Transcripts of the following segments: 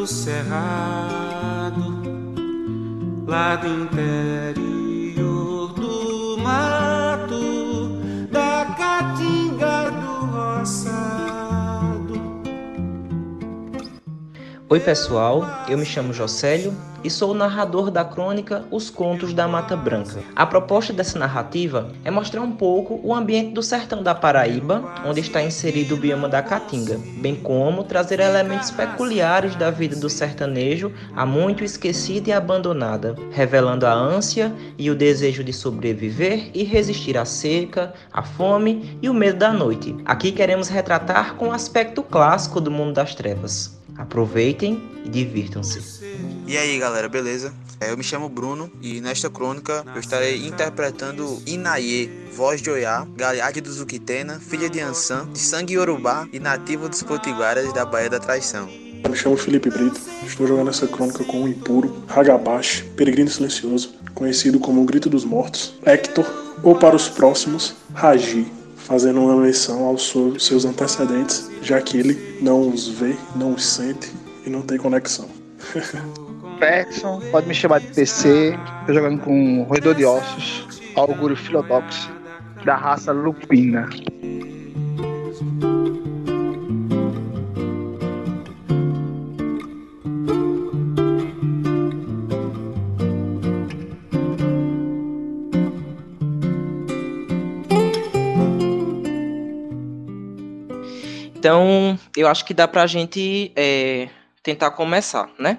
do cerrado, lá do interior Oi, pessoal, eu me chamo Jocélio e sou o narrador da crônica Os Contos da Mata Branca. A proposta dessa narrativa é mostrar um pouco o ambiente do sertão da Paraíba, onde está inserido o bioma da Caatinga, bem como trazer elementos peculiares da vida do sertanejo há muito esquecida e abandonada, revelando a ânsia e o desejo de sobreviver e resistir à seca, à fome e o medo da noite. Aqui queremos retratar com o aspecto clássico do mundo das trevas. Aproveitem e divirtam-se. E aí galera, beleza? É, eu me chamo Bruno e nesta crônica eu estarei interpretando Inaye, voz de Oiá, Galeade do Zuquitena, filha de Ansan, de sangue Yorubá e nativa dos Potiguaras da Baía da Traição. Eu me chamo Felipe Brito, estou jogando essa crônica com o impuro, Hagabashi, peregrino silencioso, conhecido como o Grito dos Mortos, Hector, ou para os próximos, Raji, fazendo uma menção aos seus antecedentes, já que ele não os vê, não os sente e não tem conexão. Ferguson, pode me chamar de PC, tô jogando com roedor de ossos, augúrio filodox, da raça lupina. Então, eu acho que dá pra gente é, tentar começar, né?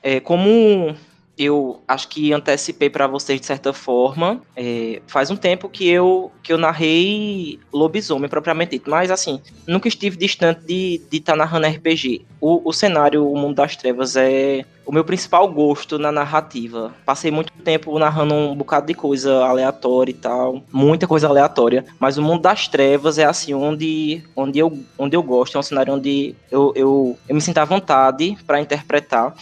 É, como eu acho que antecipei para vocês de certa forma. É, faz um tempo que eu que eu narrei lobisomem propriamente dito, mas assim nunca estive distante de estar tá narrando RPG. O, o cenário, o mundo das trevas é o meu principal gosto na narrativa. Passei muito tempo narrando um bocado de coisa aleatória e tal, muita coisa aleatória, mas o mundo das trevas é assim onde onde eu onde eu gosto, é um cenário onde eu, eu, eu me sinto à vontade para interpretar.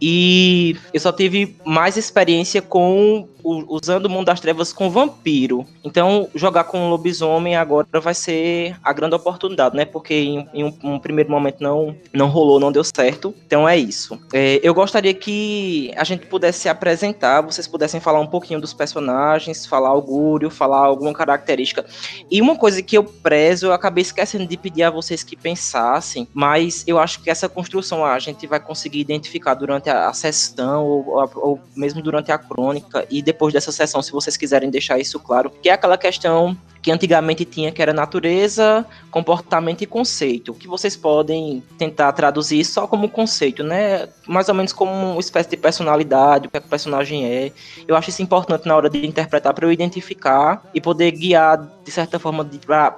E eu só tive mais experiência com usando o mundo das trevas com vampiro. Então, jogar com lobisomem agora vai ser a grande oportunidade, né? Porque em, em um, um, primeiro momento não, não rolou, não deu certo. Então é isso. É, eu gostaria que a gente pudesse se apresentar, vocês pudessem falar um pouquinho dos personagens, falar augúrio, falar alguma característica. E uma coisa que eu prezo, eu acabei esquecendo de pedir a vocês que pensassem, mas eu acho que essa construção a gente vai conseguir identificar durante a, a sessão ou, ou, ou mesmo durante a crônica e depois dessa sessão, se vocês quiserem deixar isso claro, que é aquela questão que antigamente tinha, que era natureza, comportamento e conceito, que vocês podem tentar traduzir só como conceito, né? Mais ou menos como uma espécie de personalidade, o que, é que o personagem é. Eu acho isso importante na hora de interpretar para eu identificar e poder guiar de certa forma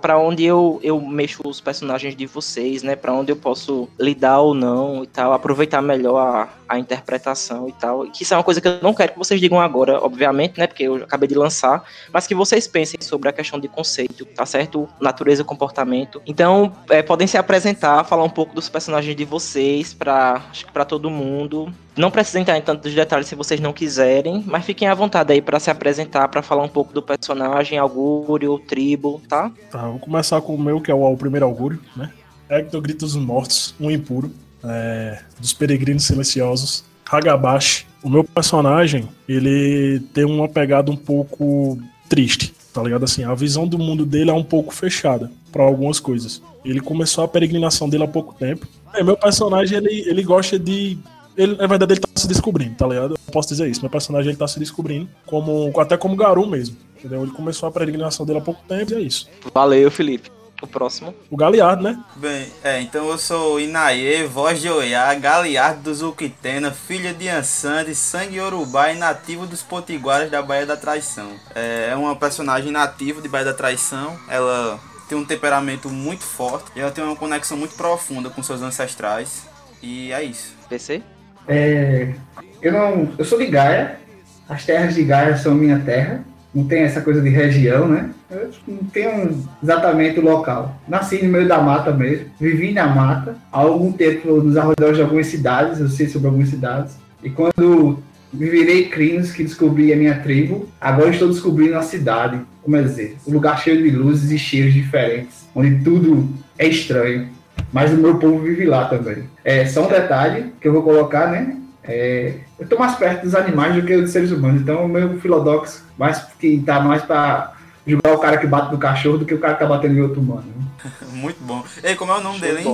para onde eu, eu mexo os personagens de vocês, né? Para onde eu posso lidar ou não e tal, aproveitar melhor a, a interpretação e tal. Que isso é uma coisa que eu não quero que vocês digam agora, obviamente, né? Porque eu acabei de lançar, mas que vocês pensem sobre a questão de conceito, tá certo? Natureza comportamento. Então, é, podem se apresentar, falar um pouco dos personagens de vocês para para todo mundo. Não precisem entrar em tantos detalhes se vocês não quiserem, mas fiquem à vontade aí para se apresentar, para falar um pouco do personagem, augúrio, tribo, tá? Tá, vou começar com o meu, que é o, o primeiro augúrio, né? Hector Grita dos Mortos, um impuro, é, dos Peregrinos Silenciosos, Hagabashi. O meu personagem, ele tem uma pegada um pouco triste tá ligado? Assim, a visão do mundo dele é um pouco fechada para algumas coisas. Ele começou a peregrinação dele há pouco tempo. É, meu personagem, ele, ele gosta de. Ele, na verdade, ele tá se descobrindo, tá ligado? Eu posso dizer isso. Meu personagem, ele tá se descobrindo, como, até como Garu mesmo. Entendeu? Ele começou a peregrinação dele há pouco tempo e é isso. Valeu, Felipe. O próximo. O Galeardo, né? Bem, é, então eu sou Inaê, voz de Oiá, Galeardo do Zuquitena, filha de Ansan, de sangue Yorubá e nativo dos Potiguaras da Baía da Traição. É, é uma personagem nativa de Baía da Traição. Ela tem um temperamento muito forte e ela tem uma conexão muito profunda com seus ancestrais. E é isso. PC? É, eu não. Eu sou de Gaia. As terras de Gaia são minha terra não tem essa coisa de região, né? Eu não tenho exatamente o local. Nasci no meio da mata mesmo, vivi na mata, há algum tempo nos arredores de algumas cidades, eu sei sobre algumas cidades. E quando me virei crinos que descobri a minha tribo, agora estou descobrindo a cidade, como é dizer, um lugar cheio de luzes e cheiros diferentes, onde tudo é estranho. mas o meu povo vive lá também. É só um detalhe que eu vou colocar, né? É, eu estou mais perto dos animais do que dos seres humanos, então o meu filodox mais que tá mais para julgar o cara que bate no cachorro do que o cara que tá batendo em outro humano. Né? Muito bom. Ei, como é o nome Show dele, hein?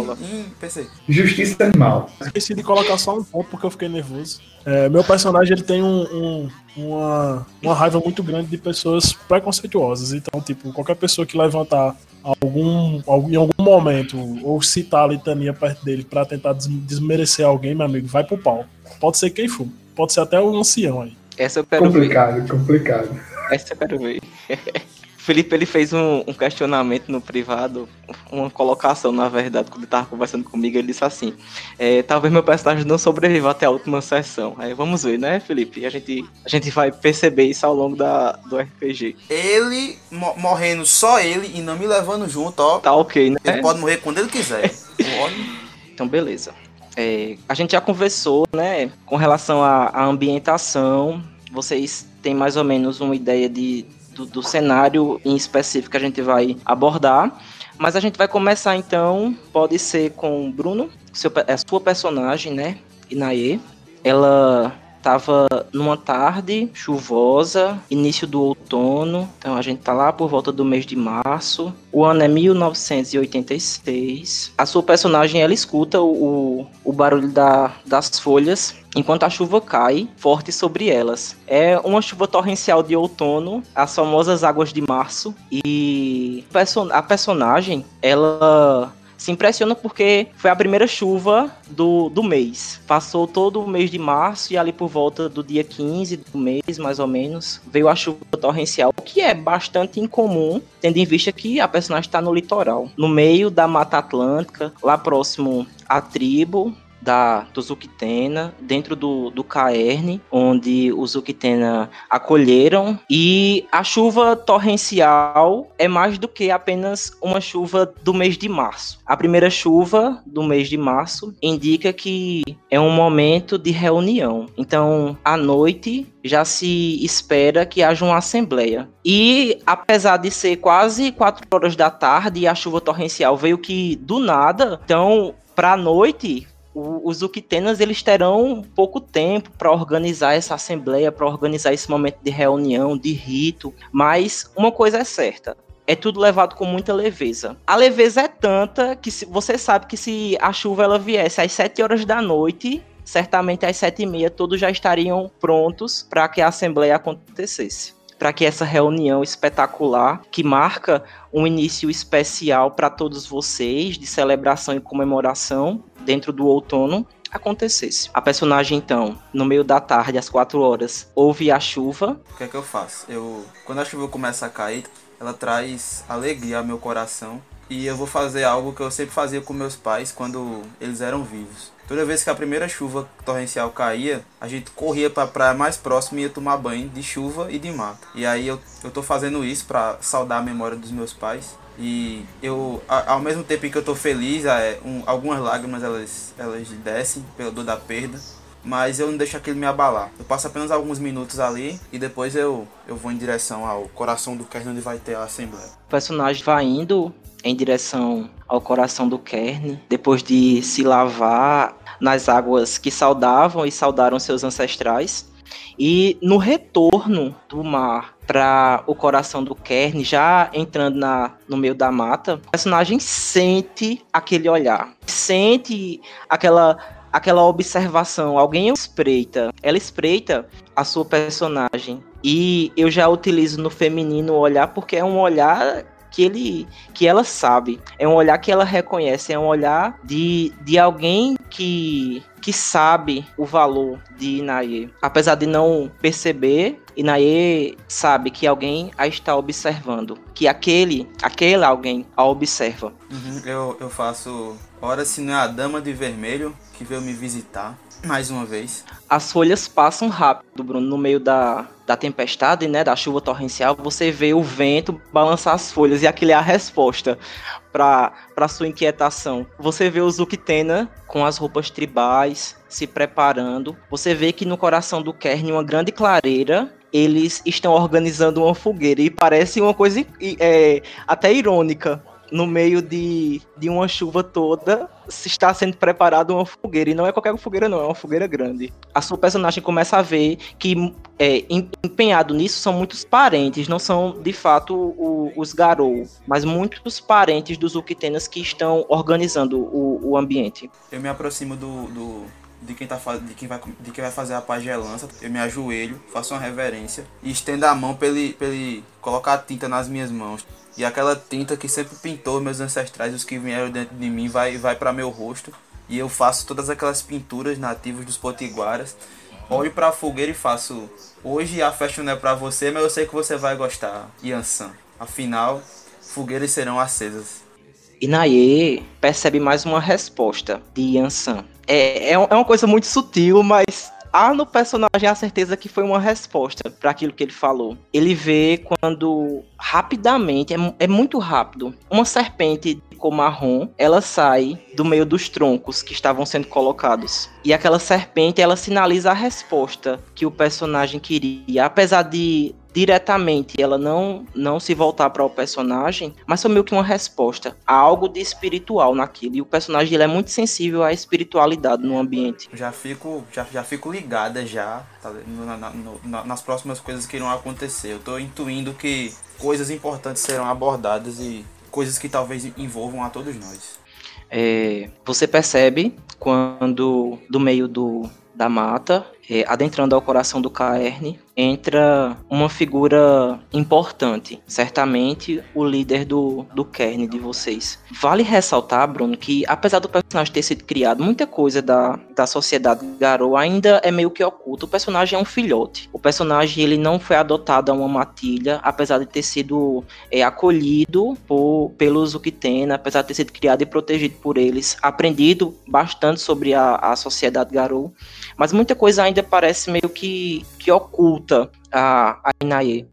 Justiça Animal. Esqueci de colocar só um ponto porque eu fiquei nervoso. É, meu personagem ele tem um, um, uma, uma raiva muito grande de pessoas preconceituosas. Então, tipo, qualquer pessoa que levantar algum, em algum momento ou citar a litania perto dele para tentar desmerecer alguém, meu amigo, vai pro pau. Pode ser quem for. Pode ser até o ancião aí. Essa eu quero complicado, ver. Complicado, complicado. Essa eu quero ver. Felipe ele fez um, um, questionamento no privado, uma colocação, na verdade, quando ele estava conversando comigo, ele disse assim: é, talvez meu personagem não sobreviva até a última sessão. Aí vamos ver, né, Felipe? A gente, a gente vai perceber isso ao longo da, do RPG. Ele morrendo só ele e não me levando junto, ó. Tá ok, né? Ele pode morrer quando ele quiser. então, beleza. É, a gente já conversou, né, com relação à, ambientação. Vocês têm mais ou menos uma ideia de do, do cenário em específico que a gente vai abordar. Mas a gente vai começar então, pode ser com o Bruno, seu, a é sua personagem, né? Inaê. Ela estava numa tarde chuvosa, início do outono, então a gente tá lá por volta do mês de março. O ano é 1986. A sua personagem ela escuta o, o barulho da, das folhas enquanto a chuva cai forte sobre elas. É uma chuva torrencial de outono, as famosas águas de março e a personagem ela se impressiona porque foi a primeira chuva do, do mês. Passou todo o mês de março e ali por volta do dia 15 do mês, mais ou menos, veio a chuva torrencial, que é bastante incomum, tendo em vista que a personagem está no litoral, no meio da Mata Atlântica, lá próximo à tribo, da, do dentro do, do Caerne, onde os Zuctena acolheram. E a chuva torrencial é mais do que apenas uma chuva do mês de março. A primeira chuva do mês de março indica que é um momento de reunião. Então, à noite, já se espera que haja uma assembleia. E apesar de ser quase 4 horas da tarde e a chuva torrencial veio que do nada, então para a noite os Uquitenas eles terão pouco tempo para organizar essa assembleia, para organizar esse momento de reunião, de rito, mas uma coisa é certa, é tudo levado com muita leveza. A leveza é tanta que se, você sabe que se a chuva ela viesse às 7 horas da noite, certamente às 7 e meia todos já estariam prontos para que a assembleia acontecesse. Para que essa reunião espetacular, que marca um início especial para todos vocês, de celebração e comemoração, dentro do outono acontecesse. A personagem, então, no meio da tarde, às 4 horas, ouve a chuva. O que é que eu faço? Eu, quando a chuva começa a cair, ela traz alegria ao meu coração. E eu vou fazer algo que eu sempre fazia com meus pais quando eles eram vivos. Toda vez que a primeira chuva torrencial caía, a gente corria para a praia mais próxima e ia tomar banho de chuva e de mato. E aí eu, eu tô fazendo isso para saudar a memória dos meus pais e eu, ao mesmo tempo em que eu tô feliz, é, um, algumas lágrimas elas, elas descem pela dor da perda, mas eu não deixo aquilo me abalar. Eu passo apenas alguns minutos ali e depois eu, eu vou em direção ao coração do Kern onde vai ter a assembleia. O personagem vai indo em direção ao coração do Kern, depois de se lavar nas águas que saudavam e saudaram seus ancestrais. E no retorno do mar para o coração do Kern, já entrando na, no meio da mata, o personagem sente aquele olhar, sente aquela aquela observação, alguém espreita, ela espreita a sua personagem. E eu já utilizo no feminino olhar porque é um olhar que ele que ela sabe, é um olhar que ela reconhece, é um olhar de, de alguém que que sabe o valor de Inaye. Apesar de não perceber, Inaye sabe que alguém a está observando, que aquele, aquele alguém a observa. Uhum, eu, eu faço, ora se não é a dama de vermelho que veio me visitar, mais uma vez. As folhas passam rápido, Bruno, no meio da, da tempestade, né, da chuva torrencial, você vê o vento balançar as folhas e aquilo é a resposta para sua inquietação. Você vê o Zuctena com as roupas tribais se preparando. Você vê que no coração do Kern uma grande clareira eles estão organizando uma fogueira e parece uma coisa é, até irônica no meio de, de uma chuva toda, se está sendo preparada uma fogueira. E não é qualquer fogueira, não, é uma fogueira grande. A sua personagem começa a ver que é, empenhado nisso são muitos parentes, não são de fato o, os Garou, mas muitos parentes dos Uquitenas que estão organizando o, o ambiente. Eu me aproximo do, do de quem, tá, de, quem vai, de quem vai fazer a pagelança, eu me ajoelho, faço uma reverência e estendo a mão para ele, pra ele colocar tinta nas minhas mãos. E aquela tinta que sempre pintou meus ancestrais, os que vieram dentro de mim, vai, vai para meu rosto. E eu faço todas aquelas pinturas nativas dos potiguaras. Olho para a fogueira e faço: Hoje a festa não é para você, mas eu sei que você vai gostar, Yansan. Afinal, fogueiras serão acesas. Inaye percebe mais uma resposta de Yansan. É, é, é uma coisa muito sutil, mas há no personagem a certeza que foi uma resposta para aquilo que ele falou. Ele vê quando rapidamente, é, é muito rápido, uma serpente cor marrom, ela sai do meio dos troncos que estavam sendo colocados. E aquela serpente, ela sinaliza a resposta que o personagem queria. Apesar de diretamente ela não não se voltar para o personagem, mas foi meio que uma resposta a algo de espiritual naquilo. E o personagem ele é muito sensível à espiritualidade no ambiente. Já fico já, já fico ligada já tá, na, na, na, nas próximas coisas que irão acontecer. Eu tô intuindo que coisas importantes serão abordadas e coisas que talvez envolvam a todos nós. É, você percebe quando do meio do da mata, é, adentrando ao coração do Caerne, entra uma figura importante, certamente o líder do, do kern de vocês. Vale ressaltar, Bruno, que apesar do personagem ter sido criado, muita coisa da, da sociedade Garou ainda é meio que oculta. O personagem é um filhote. O personagem ele não foi adotado a uma matilha, apesar de ter sido é, acolhido por, pelos Uquitena, apesar de ter sido criado e protegido por eles, aprendido bastante sobre a, a sociedade Garou, mas muita coisa ainda parece meio que, que oculta a, a Inaye.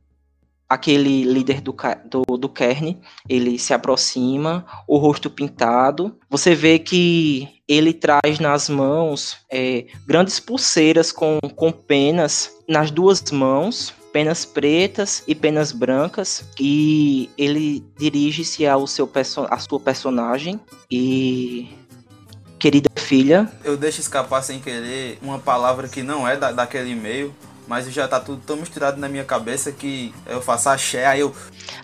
Aquele líder do, do, do Kern, ele se aproxima, o rosto pintado. Você vê que ele traz nas mãos é, grandes pulseiras com, com penas nas duas mãos, penas pretas e penas brancas e ele dirige-se ao seu à sua personagem e querida filha. Eu deixo escapar sem querer uma palavra que não é da, daquele e-mail, mas já tá tudo tão misturado na minha cabeça que eu faço axé, aí eu.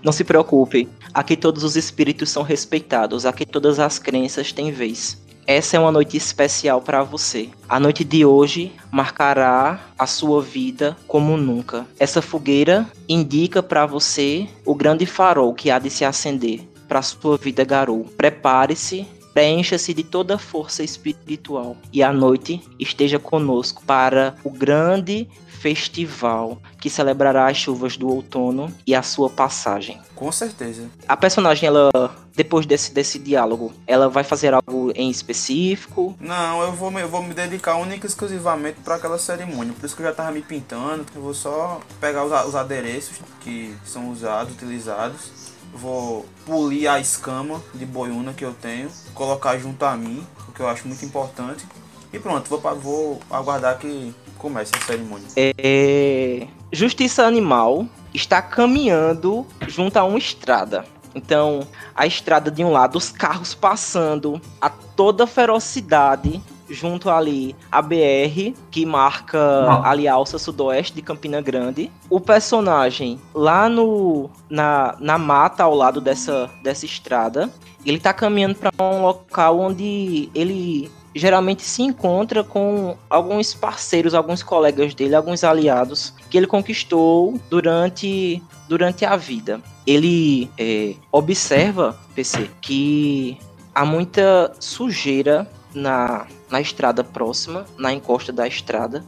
Não se preocupe, aqui todos os espíritos são respeitados, aqui todas as crenças têm vez. Essa é uma noite especial para você. A noite de hoje marcará a sua vida como nunca. Essa fogueira indica para você o grande farol que há de se acender para sua vida, Garou. Prepare-se Preencha-se de toda força espiritual e à noite esteja conosco para o grande festival que celebrará as chuvas do outono e a sua passagem. Com certeza. A personagem, ela, depois desse, desse diálogo, ela vai fazer algo em específico? Não, eu vou, eu vou me dedicar única e exclusivamente para aquela cerimônia. Por isso que eu já tava me pintando, eu vou só pegar os, os adereços que são usados, utilizados vou polir a escama de boiuna que eu tenho, colocar junto a mim, o que eu acho muito importante. E pronto, vou, vou aguardar que comece a cerimônia. É... Justiça Animal está caminhando junto a uma estrada. Então, a estrada de um lado, os carros passando a toda ferocidade junto ali a BR, que marca ah. ali a alça sudoeste de Campina Grande. O personagem lá no na, na mata ao lado dessa, dessa estrada, ele tá caminhando para um local onde ele geralmente se encontra com alguns parceiros, alguns colegas dele, alguns aliados que ele conquistou durante, durante a vida. Ele é, observa, PC, que há muita sujeira na, na estrada próxima, na encosta da estrada.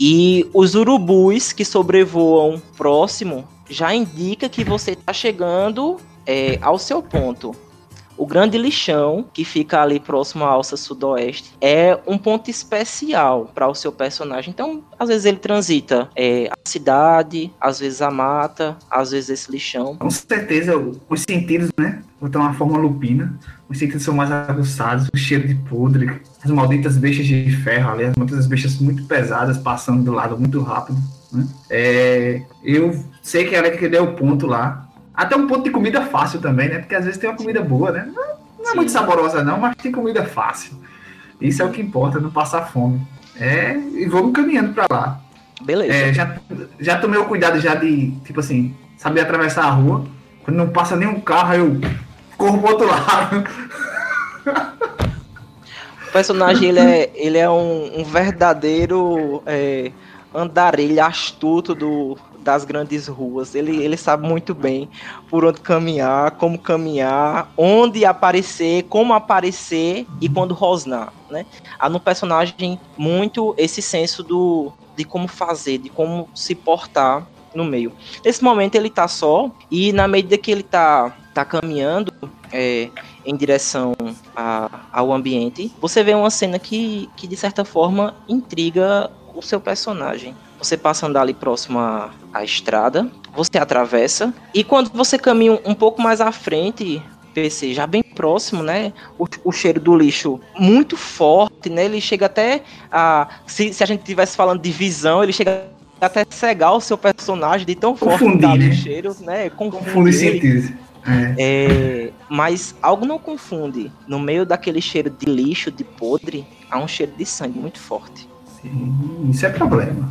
E os urubus que sobrevoam próximo já indica que você está chegando é, ao seu ponto. O grande lixão, que fica ali próximo à alça sudoeste, é um ponto especial para o seu personagem. Então, às vezes ele transita é, a cidade, às vezes a mata, às vezes esse lixão. Com certeza, os sentidos, né? Vou ter uma forma lupina. Os sentidos são mais aguçados, o cheiro de podre, as malditas bestas de ferro ali, as malditas bestas muito pesadas passando do lado muito rápido. Né? É, eu sei que era que deu o ponto lá, Até um ponto de comida fácil também, né? Porque às vezes tem uma comida boa, né? Não, não é muito saborosa, não, mas tem comida fácil. Isso é o que importa, não passar fome. É, e vamos caminhando pra lá. Beleza. É, já, já tomei o cuidado já de, tipo assim, saber atravessar a rua. Quando não passa nenhum carro, eu corro pro outro lado. O personagem ele é, ele é um, um verdadeiro é, andarilho astuto do, das grandes ruas. Ele, ele sabe muito bem por onde caminhar, como caminhar, onde aparecer, como aparecer e quando rosnar, né? Há no personagem muito esse senso do de como fazer, de como se portar no meio. Nesse momento ele tá só e na medida que ele tá, tá caminhando é, em direção a, ao ambiente, você vê uma cena que, que de certa forma intriga o seu personagem. Você passa a andar ali próximo à, à estrada, você atravessa, e quando você caminha um, pouco mais à frente, PC, já bem próximo, né? O, o, cheiro do lixo muito forte, né? Ele chega até a. Se, se a gente estivesse falando de visão, ele chega até cegar o seu personagem de tão forte Confundir, que tá né? cheiro, né? Confunde sentidos. É. É, mas algo não confunde. No meio daquele cheiro de lixo, de podre, há um cheiro de sangue muito forte. Sim, isso é problema.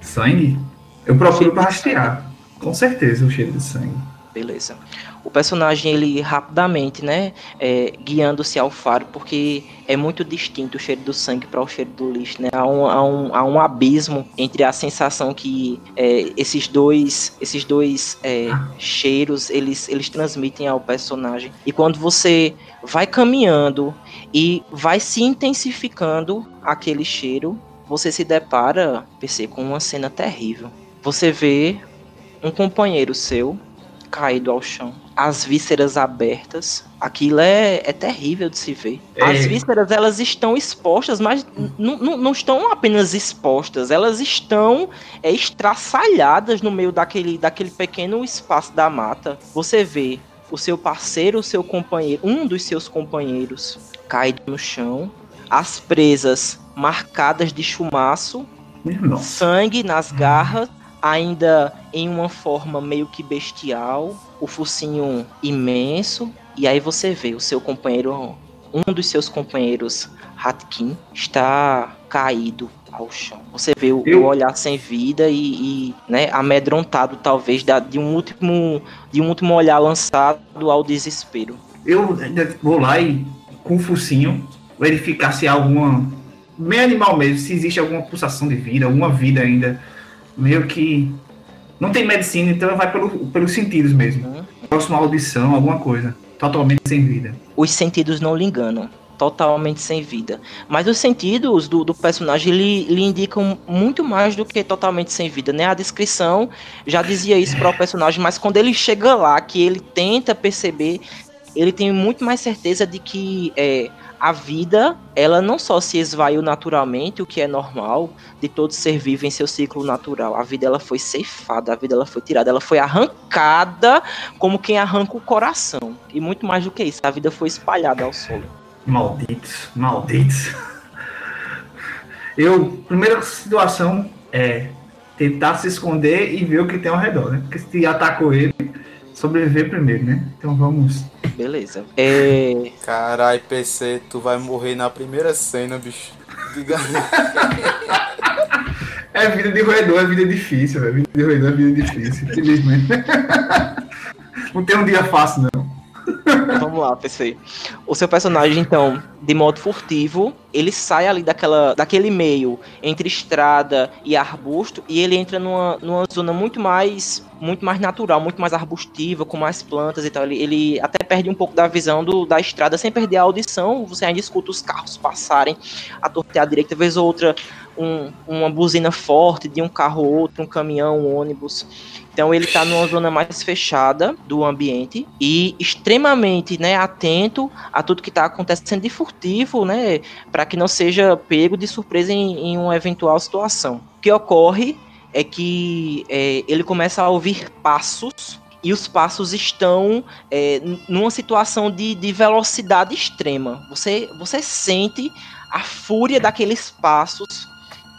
Sangue? Eu procuro pra rastrear. Com certeza o cheiro de sangue. Beleza. O personagem, ele rapidamente, né, é, guiando-se ao faro, porque é muito distinto o cheiro do sangue para o cheiro do lixo, né? Há um, há um, há um abismo entre a sensação que é, esses dois, esses dois é, cheiros, eles, eles transmitem ao personagem. E quando você vai caminhando e vai se intensificando aquele cheiro, você se depara, PC, com uma cena terrível. Você vê um companheiro seu caído ao chão, as vísceras abertas. Aquilo é, é terrível de se ver. As É. vísceras elas estão expostas, mas não estão apenas expostas, elas estão é, estraçalhadas no meio daquele, daquele pequeno espaço da mata. Você vê o seu parceiro, o seu companheiro, um dos seus companheiros caído no chão, as presas marcadas de chumaço irmão. sangue nas garras, ainda em uma forma meio que bestial, o focinho imenso, e aí você vê o seu companheiro, um dos seus companheiros, Hatkin, está caído ao chão. Você vê o, Eu- o olhar sem vida e, e, né, amedrontado talvez da- de um último de um último olhar lançado ao desespero. Eu vou lá e, com o focinho, verificar se há alguma. Meio animal mesmo, se existe alguma pulsação de vida, alguma vida ainda. Meio que. Não tem medicina, então vai pelo, pelos sentidos mesmo. Uhum. Próxima audição, alguma coisa. Totalmente sem vida. os sentidos não lhe enganam. Totalmente sem vida. Mas os sentidos do, do personagem lhe, lhe indicam muito mais do que totalmente sem vida, né? A descrição já dizia isso para o personagem, mas quando ele chega lá, que ele tenta perceber, ele tem muito mais certeza de que é, a vida, ela não só se esvaiu naturalmente, o que é normal de todo ser vivo em seu ciclo natural. A vida ela foi ceifada, a vida ela foi tirada, ela foi arrancada como quem arranca o coração. E muito mais do que isso, a vida foi espalhada ao solo. Malditos, malditos. Eu, primeira situação é tentar se esconder e ver o que tem ao redor, né? Porque se atacou ele, sobreviver primeiro, né? Então vamos. Beleza. É, Carai, PC, tu vai morrer na primeira cena, bicho. Diga É vida de roedor, é vida difícil, velho. Vida de roedor é vida difícil, infelizmente. Não tem um dia fácil, não. vamos lá, PC. O seu personagem, então, de modo furtivo, ele sai ali daquela, daquele meio entre estrada e arbusto e ele entra numa, numa zona muito mais muito mais natural, muito mais arbustiva, com mais plantas e tal. Ele, ele até perde um pouco da visão do, da estrada, sem perder a audição. Você ainda escuta os carros passarem a tortear à direita, vez ou outra um- uma buzina forte de um carro ou outro, um caminhão, um ônibus. Então ele tá numa zona mais fechada do ambiente e extremamente, né, atento a tudo que tá acontecendo de furtivo, né, para que não seja pego de surpresa em, em uma eventual situação. O que ocorre é que é, ele começa a ouvir passos e os passos estão é, numa situação de, de velocidade extrema. Você, você sente a fúria daqueles passos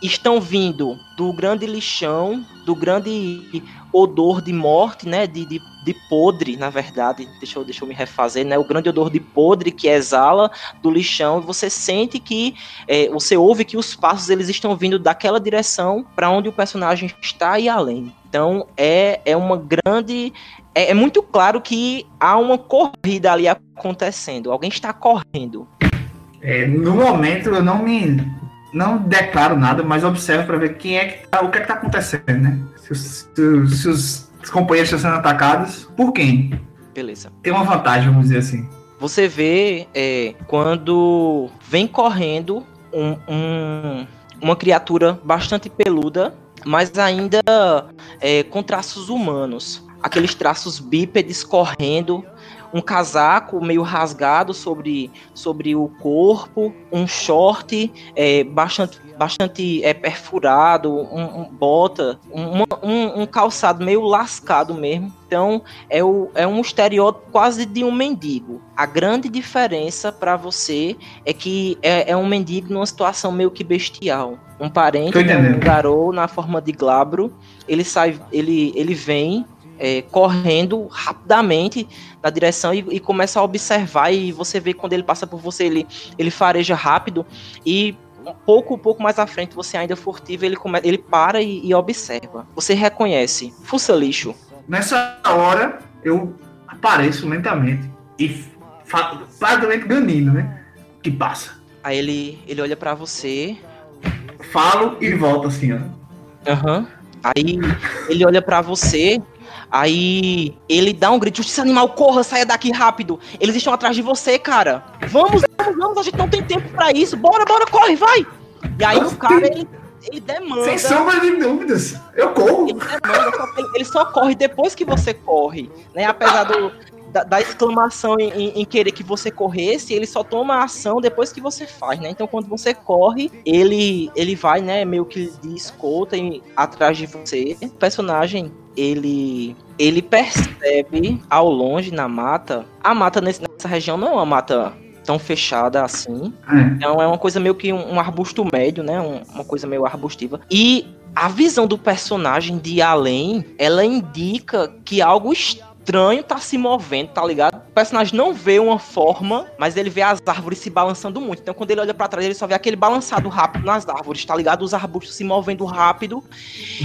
estão vindo do grande lixão, do grande odor de morte, né? De, de, de podre, na verdade. Deixa eu, deixa eu me refazer, né? O grande odor de podre que exala do lixão e você sente que é, você ouve que os passos eles estão vindo daquela direção para onde o personagem está e além. Então é, é uma grande. É, é muito claro que há uma corrida ali acontecendo. Alguém está correndo. É, no momento eu não me não declaro nada, mas observo para ver quem é que tá, o que é que tá acontecendo, né? Se, se, se os companheiros estão sendo atacados, por quem? Beleza. Tem uma vantagem, vamos dizer assim. Você vê é, quando vem correndo um, um, uma criatura bastante peluda, mas ainda é, com traços humanos. Aqueles traços bípedes correndo um casaco meio rasgado sobre, sobre o corpo, um short é, bastante, bastante é, perfurado, um, um bota, um, um, um, calçado meio lascado mesmo. Então é, o, é um estereótipo quase de um mendigo. A grande diferença para você é que é, é, um mendigo numa situação meio que bestial. Um parente, né, um garoto na forma de glabro, ele sai, ele, ele vem é, correndo rapidamente na direção e, e, começa a observar e você vê quando ele passa por você, ele, ele fareja rápido e um pouco, pouco mais à frente, você ainda furtivo, ele, come, ele para e, e observa. Você reconhece. Fuça lixo. Nessa hora, eu apareço lentamente e praticamente ganindo, né? Que passa. Aí ele, ele olha para você. Falo e volta assim, ó. Aham. Uhum. Aí ele olha para você Aí ele dá um grito: Justiça animal, corra, saia daqui rápido. Eles estão atrás de você, cara. Vamos, vamos, vamos, a gente não tem tempo para isso. Bora, bora, corre, vai. E aí o cara, ele, ele demanda. Sem sombra de dúvidas, eu corro. Ele demanda, só, ele só corre depois que você corre, né? Apesar do, da, da exclamação em, em, em, querer que você corresse, ele só toma a ação depois que você faz, né? Então quando você corre, ele ele vai, né, meio que de escolta em, atrás de você. O personagem, ele ele percebe ao longe na mata, a mata nesse, nessa região não é uma mata tão fechada assim. É. Então é uma coisa meio que um, um arbusto médio, né? Um, uma coisa meio arbustiva. E a visão do personagem de além, ela indica que algo estranho tá se movendo, tá ligado? O personagem não vê uma forma, mas ele vê as árvores se balançando muito. Então quando ele olha para trás, ele só vê aquele balançado rápido nas árvores, tá ligado? Os arbustos se movendo rápido.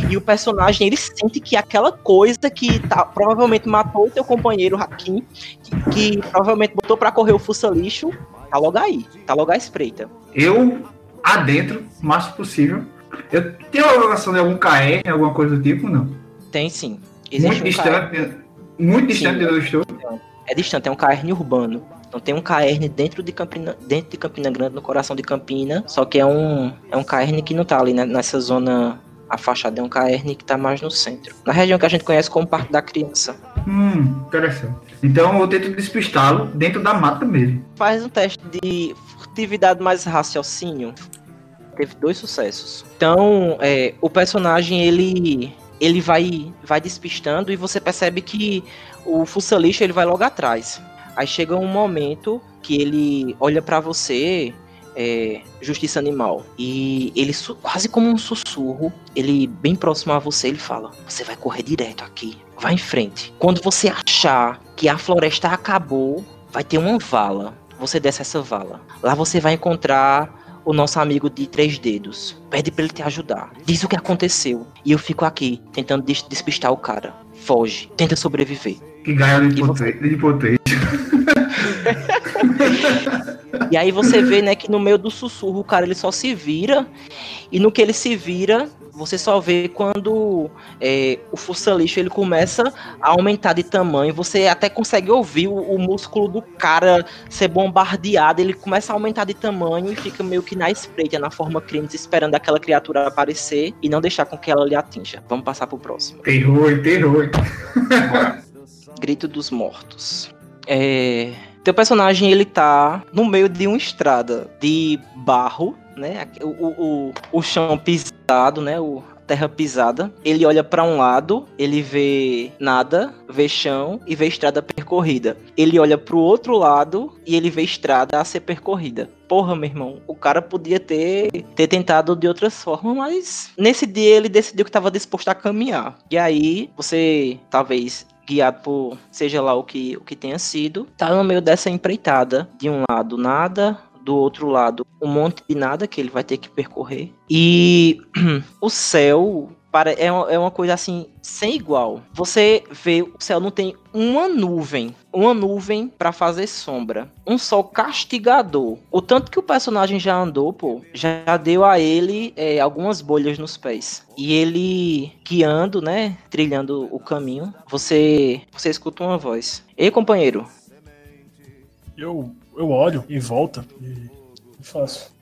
E o personagem, ele sente que aquela coisa que tá, provavelmente matou o teu companheiro Hakim, que, que provavelmente botou para correr o fuça lixo, tá logo aí. Tá logo à espreita. Eu, adentro, o máximo possível. Eu tenho uma relação de algum KR, alguma coisa do tipo, não? Tem sim. Existe Muito um distante. Muito distante de onde eu estou? É distante, é um caerne urbano. Então tem um caerne dentro de Campina, dentro de Campina Grande, no coração de Campina, só que é um é um caerne que não tá ali né, nessa zona afastada, é um caerne que tá mais no centro. Na região que a gente conhece como Parque da Criança. Hum, interessante. Então eu tento despistá-lo dentro da mata mesmo. Faz um teste de furtividade mais raciocínio. Teve dois sucessos. Então, é, o personagem ele ele vai vai despistando e você percebe que o fuçalixo ele vai logo atrás. Aí chega um momento que ele olha para você, é, Justiça Animal, e ele quase como um sussurro, ele bem próximo a você, ele fala: "Você vai correr direto aqui, vai em frente. Quando você achar que a floresta acabou, vai ter uma vala. Você desce essa vala. Lá você vai encontrar o nosso amigo de três dedos. Pede para ele te ajudar. Diz o que aconteceu. E eu fico aqui, tentando des despistar o cara. Foge. Tenta sobreviver. Que ganha de potência. e aí você vê, né, que no meio do sussurro o cara ele só se vira. E no que ele se vira, você só vê quando é, o fuça lixo ele começa a aumentar de tamanho. Você até consegue ouvir o, o, músculo do cara ser bombardeado. Ele começa a aumentar de tamanho e fica meio que na espreita, na forma crime, esperando aquela criatura aparecer e não deixar com que ela lhe atinja. Vamos passar pro próximo. Terror, terror. Grito dos mortos. É, teu personagem ele tá no meio de uma estrada de barro né? O, o, o chão pisado, né? O, terra pisada. Ele olha para um lado, ele vê nada, vê chão e vê estrada percorrida. Ele olha para o outro lado e ele vê estrada a ser percorrida. porra, meu irmão, o cara podia ter, ter tentado de outras formas, mas nesse dia ele decidiu que estava disposto a caminhar. E aí, você talvez guiado por seja lá o que, o que tenha sido, tá no meio dessa empreitada. De um lado, nada, do outro lado, um monte de nada que ele vai ter que percorrer. E o céu é uma, é uma coisa assim, sem igual. Você vê, o céu não tem uma nuvem, uma nuvem para fazer sombra. Um sol castigador. O tanto que o personagem já andou, pô, já deu a ele é, algumas bolhas nos pés. E ele guiando, né, trilhando o caminho, você, você escuta uma voz. Ei, companheiro. Eu, eu olho em volta e faço.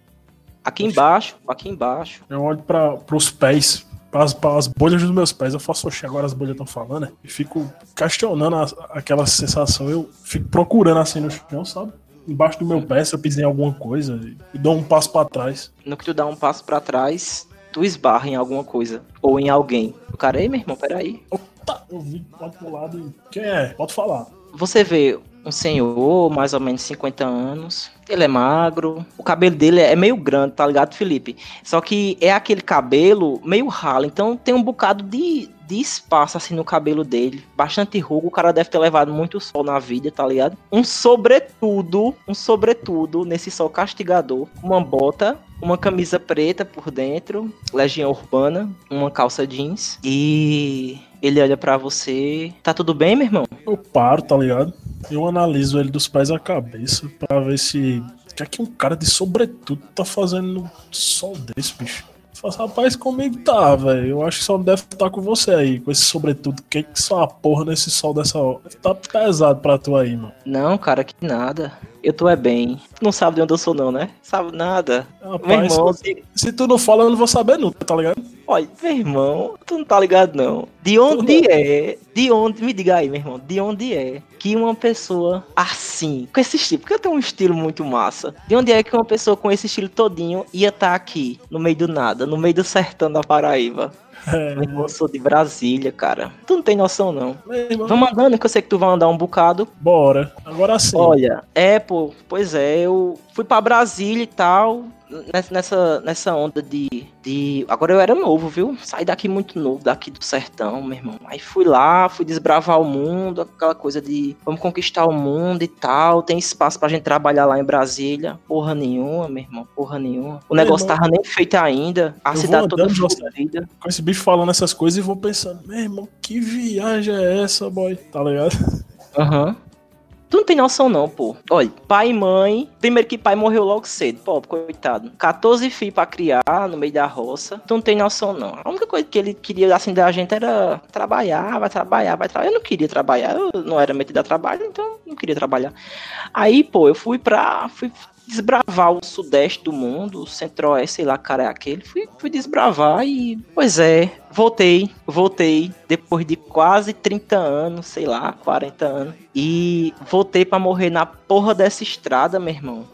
Aqui embaixo, aqui embaixo. Eu olho para os pés as, as bolhas dos meus pés. Eu faço, oxe, agora as bolhas estão falando, né? E fico questionando a, aquela sensação. Eu fico procurando assim no chão, sabe? Embaixo do meu pé, se eu pisei em alguma coisa, e dou um passo para trás. No que tu dá um passo para trás, tu esbarra em alguma coisa. Ou em alguém. O cara, ei, meu irmão, peraí. Opa, eu vi pro lado e. Quem é? Pode falar. Você vê um senhor, mais ou menos 50 anos. Ele é magro, o cabelo dele é meio grande, tá ligado, Felipe? Só que é aquele cabelo meio ralo, então tem um bocado de, de espaço assim no cabelo dele. Bastante rugo, o cara deve ter levado muito sol na vida, tá ligado? Um sobretudo, um sobretudo nesse sol castigador, uma bota, uma camisa preta por dentro, legião urbana, uma calça jeans e ele olha para você. Tá tudo bem, meu irmão? Eu paro, tá ligado? Eu analiso ele dos pés à cabeça para ver se. O que é que um cara de sobretudo tá fazendo no sol desse, bicho? Fala, rapaz, comigo tá, velho. Eu acho que só deve estar tá com você aí, com esse sobretudo. Que que só a porra nesse sol dessa hora? Tá pesado pra tu aí, mano. Não, cara, que nada. Eu tô é bem. Tu não sabe de onde eu sou, não, né? Sabe nada. Rapaz, Meu irmão, se, se tu não fala, eu não vou saber nunca, tá ligado? Olha, meu irmão, tu não tá ligado não. De onde é? De onde, me diga aí, meu irmão, de onde é que uma pessoa assim, com esse estilo, porque eu tenho um estilo muito massa. De onde é que uma pessoa com esse estilo todinho ia estar tá aqui, no meio do nada, no meio do sertão da Paraíba? É, meu irmão, eu sou de Brasília, cara. Tu não tem noção, não. Vamos andando, que eu sei que tu vai andar um bocado. Bora. Agora sim. Olha, é, pô, pois é, eu fui para Brasília e tal nessa, nessa onda de, de. Agora eu era novo, viu? Saí daqui muito novo, daqui do sertão, meu irmão. Aí fui lá, fui desbravar o mundo, aquela coisa de vamos conquistar o mundo e tal. Tem espaço pra gente trabalhar lá em Brasília. Porra nenhuma, meu irmão, porra nenhuma. O meu negócio irmão, tava nem feito ainda. A cidade toda fodida. Com esse bicho falando essas coisas e vou pensando, meu irmão, que viagem é essa, boy? Tá ligado? Aham. Uhum. Tu não tem noção, não, pô. Olha, pai e mãe. Primeiro que pai morreu logo cedo, pô, coitado. 14 filhos pra criar no meio da roça. Tu não tem noção, não. A única coisa que ele queria assim da gente era trabalhar, vai trabalhar, vai trabalhar. Eu não queria trabalhar, eu não era metido a trabalho, então não queria trabalhar. Aí, pô, eu fui pra. Fui desbravar o sudeste do mundo, o centro-oeste, sei lá, cara, é aquele. Fui, fui desbravar e, pois é, voltei, voltei depois de quase 30 anos, sei lá, 40 anos. E voltei para morrer na porra dessa estrada, meu irmão.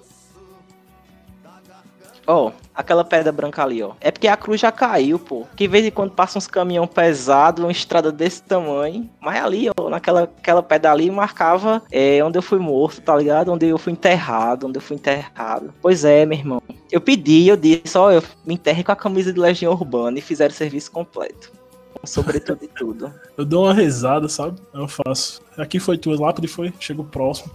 Ó, oh, aquela pedra branca ali, ó. É porque a cruz já caiu, pô. Que de vez em quando passa uns caminhão pesado, uma estrada desse tamanho. Mas ali, ó, naquela aquela pedra ali marcava é, onde eu fui morto, tá ligado? Onde eu fui enterrado, onde eu fui enterrado. Pois é, meu irmão. Eu pedi, eu disse, ó, eu me enterre com a camisa de Legião Urbana e fizeram o serviço completo. Sobretudo e tudo. eu dou uma risada, sabe? Eu faço. Aqui foi tua lápide, foi? Chego próximo.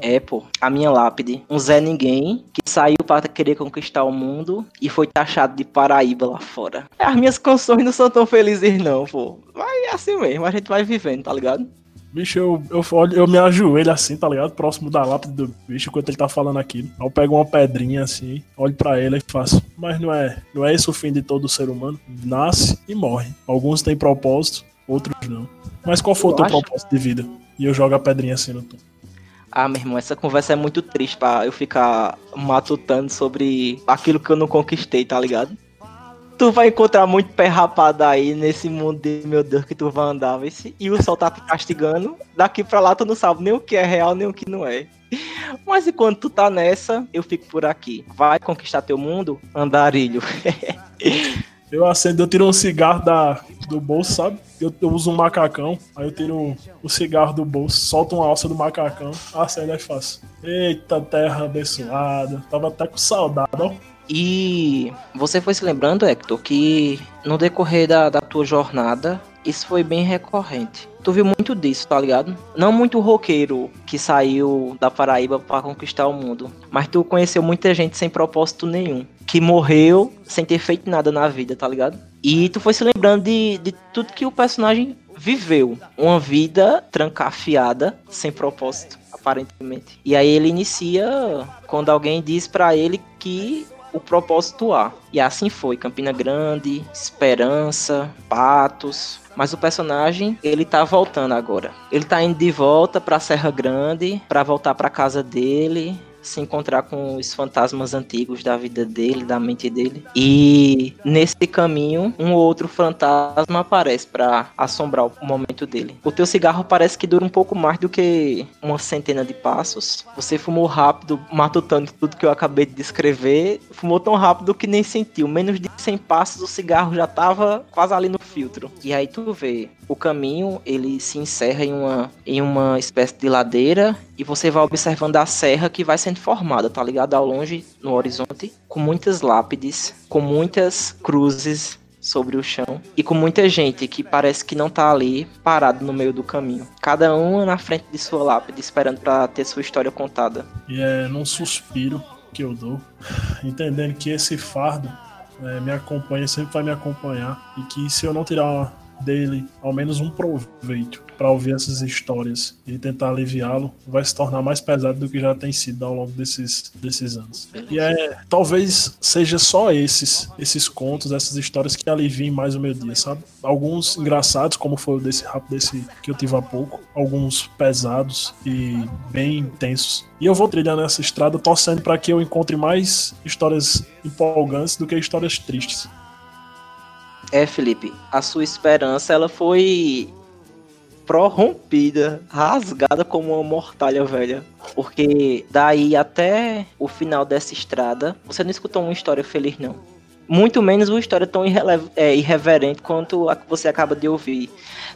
É, pô, a minha lápide. Um Zé Ninguém que saiu para querer conquistar o mundo e foi taxado de Paraíba lá fora. As minhas canções não são tão felizes, não, pô. Mas é assim mesmo, a gente vai vivendo, tá ligado? Bicho, eu, eu, eu me ajoelho assim, tá ligado? Próximo da lápide do bicho, enquanto ele tá falando aquilo. Aí eu pego uma pedrinha assim, olho para ele e faço. Mas não é, não é esse o fim de todo ser humano. Nasce e morre. Alguns têm propósito, outros não. Mas qual foi o teu acho... propósito de vida? E eu jogo a pedrinha assim no topo. Ah, meu irmão, essa conversa é muito triste pra eu ficar matutando sobre aquilo que eu não conquistei, tá ligado? Tu vai encontrar muito pé rapado aí nesse mundo de meu Deus que tu vai andar, esse, e o sol tá te castigando. Daqui pra lá tu não sabe nem o que é real, nem o que não é. Mas enquanto tu tá nessa, eu fico por aqui. Vai conquistar teu mundo? Andarilho. eu acendo, eu tiro um cigarro da, do bolso, sabe? Eu, eu uso um macacão, aí eu tiro o cigarro do bolso, solto uma alça do macacão, acende e faço. Eita terra abençoada, tava até com saudade, ó. E você foi se lembrando, Hector, que no decorrer da, da tua jornada, isso foi bem recorrente. Tu viu muito disso, tá ligado? Não muito roqueiro que saiu da Paraíba para conquistar o mundo, mas tu conheceu muita gente sem propósito nenhum, que morreu sem ter feito nada na vida, tá ligado? E tu foi se lembrando de, de tudo que o personagem viveu. Uma vida trancafiada, sem propósito, aparentemente. E aí ele inicia quando alguém diz para ele que o propósito A. E assim foi, Campina Grande, Esperança, Patos, mas o personagem, ele tá voltando agora. Ele tá indo de volta pra Serra Grande, para voltar pra casa dele, se encontrar com os fantasmas antigos da vida dele, da mente dele. E nesse caminho, um ou outro fantasma aparece para assombrar o momento dele. O teu cigarro parece que dura um pouco mais do que uma centena de passos. Você fumou rápido, matutando tudo que eu acabei de descrever. Fumou tão rápido que nem sentiu. Menos de 100 passos, o cigarro já tava quase ali no filtro. E aí tu vê, o caminho ele se encerra em uma, em uma espécie de ladeira e você vai observando a serra que vai sendo formada, tá ligado? Ao longe, no horizonte, com muitas lápides, com muitas cruzes sobre o chão e com muita gente que parece que não tá ali parado no meio do caminho. Cada um na frente de sua lápide esperando para ter sua história contada. E é num suspiro que eu dou, entendendo que esse fardo é, me acompanha, sempre vai me acompanhar e que se eu não tirar dele ao menos um proveito para ouvir essas histórias e tentar aliviá-lo, vai se tornar mais pesado do que já tem sido ao longo desses, desses anos. E é, talvez seja só esses, esses contos, essas histórias que aliviem mais o meu dia, sabe? Alguns engraçados, como foi o desse rápido desse que eu tive há pouco, alguns pesados e bem intensos. E eu vou trilhando essa estrada torcendo para que eu encontre mais histórias empolgantes do que histórias tristes. É, Felipe, a sua esperança ela foi prorrompida, rasgada como uma mortalha velha. Porque daí até o final dessa estrada, você não escutou uma história feliz, não. Muito menos uma história tão é, irreverente quanto a que você acaba de ouvir.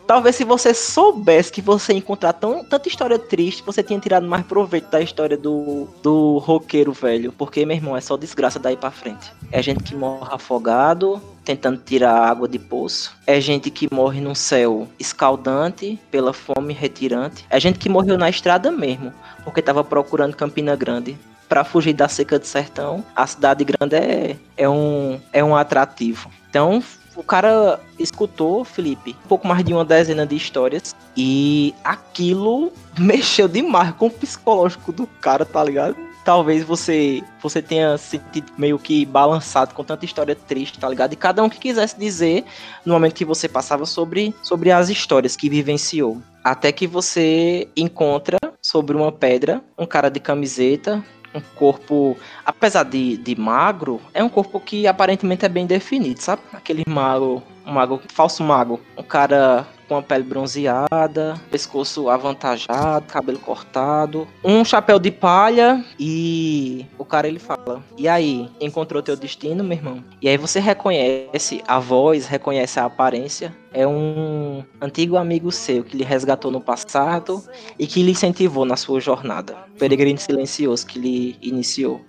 Talvez se você soubesse que você ia encontrar tão, tanta história triste, você tinha tirado mais proveito da história do, do roqueiro velho. Porque, meu irmão, é só desgraça daí pra frente. É gente que morre afogado, tentando tirar água de poço. É gente que morre num céu escaldante, pela fome retirante. É gente que morreu na estrada mesmo, porque tava procurando Campina Grande para fugir da seca do sertão, a cidade grande é, é, um, é um atrativo. Então, o cara escutou, Felipe, um pouco mais de uma dezena de histórias e aquilo mexeu demais com o psicológico do cara, tá ligado? Talvez você você tenha sentido meio que balançado com tanta história triste, tá ligado? E cada um que quisesse dizer no momento que você passava sobre, sobre as histórias que vivenciou. Até que você encontra sobre uma pedra um cara de camiseta, um corpo, apesar de, de magro, é um corpo que aparentemente é bem definido, sabe? Aquele mago, um mago, falso mago, um cara com a pele bronzeada, pescoço avantajado, cabelo cortado, um chapéu de palha e o cara ele fala: "E aí, encontrou teu destino, meu irmão?" E aí você reconhece a voz, reconhece a aparência, é um antigo amigo seu que lhe resgatou no passado e que lhe incentivou na sua jornada. Peregrino silencioso que lhe iniciou.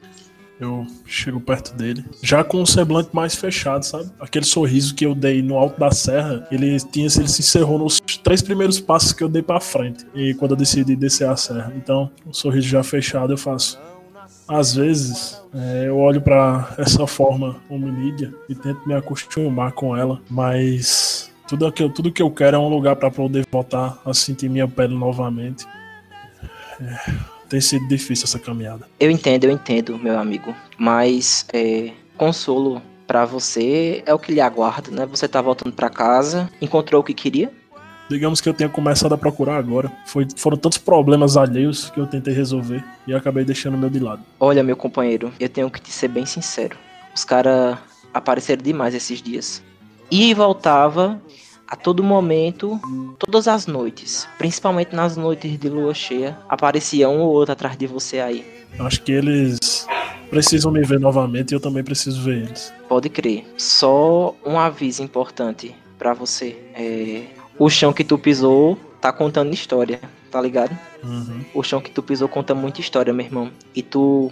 Eu chego perto dele, já com um semblante mais fechado, sabe? Aquele sorriso que eu dei no alto da serra, ele tinha, ele se encerrou nos três primeiros passos que eu dei para frente. E quando eu decidi descer a serra, então, o um sorriso já fechado, eu faço. Às vezes, é, eu olho para essa forma hominídea e tento me acostumar com ela, mas tudo eu, tudo que eu quero é um lugar para poder voltar a sentir minha pele novamente. É tem sido difícil essa caminhada. Eu entendo, eu entendo, meu amigo. Mas é, consolo para você é o que lhe aguarda, né? Você tá voltando para casa, encontrou o que queria? Digamos que eu tenha começado a procurar agora. Foi, foram tantos problemas alheios que eu tentei resolver e acabei deixando o meu de lado. Olha, meu companheiro, eu tenho que te ser bem sincero. Os caras apareceram demais esses dias. E voltava a todo momento, todas as noites, principalmente nas noites de lua cheia, aparecia um ou outro atrás de você aí. Acho que eles precisam me ver novamente e eu também preciso ver eles. Pode crer. Só um aviso importante para você. É, o chão que tu pisou tá contando história, tá ligado? Uhum. O chão que tu pisou conta muita história, meu irmão. E tu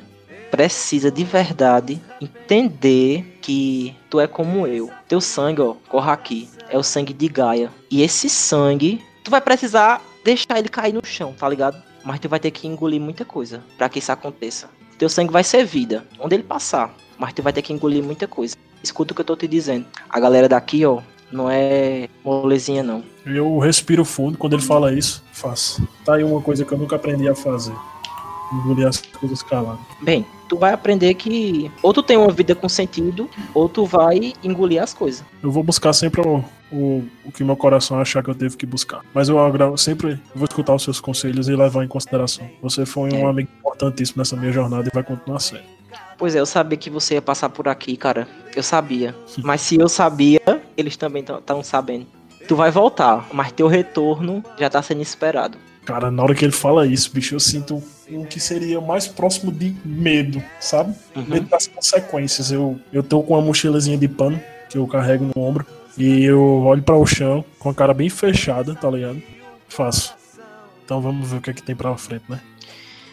precisa de verdade entender que tu é como eu. Teu sangue, ó, corre aqui. É o sangue de Gaia. E esse sangue, tu vai precisar deixar ele cair no chão, tá ligado? Mas tu vai ter que engolir muita coisa para que isso aconteça. Teu sangue vai ser vida, onde ele passar. Mas tu vai ter que engolir muita coisa. Escuta o que eu tô te dizendo. A galera daqui, ó, não é molezinha, não. Eu respiro fundo quando ele fala isso, faço. Tá aí uma coisa que eu nunca aprendi a fazer. Engolir as coisas calado. Bem, tu vai aprender que ou tu tem uma vida com sentido, ou tu vai engolir as coisas. Eu vou buscar sempre o, o, o que meu coração achar que eu teve que buscar. Mas eu agravo, sempre vou escutar os seus conselhos e levar em consideração. Você foi um É. amigo importantíssimo nessa minha jornada e vai continuar sendo. Pois é, eu sabia que você ia passar por aqui, cara. Eu sabia. Mas se eu sabia, eles também estão sabendo. Tu vai voltar, mas teu retorno já tá sendo esperado. Cara, na hora que ele fala isso, bicho, eu sinto o que seria mais próximo de medo, sabe? Uhum. Medo das consequências. Eu, eu tô com uma mochilazinha de pano que eu carrego no ombro e eu olho para o chão com a cara bem fechada, tá ligado? Faço. Então vamos ver o que é que tem pra frente, né?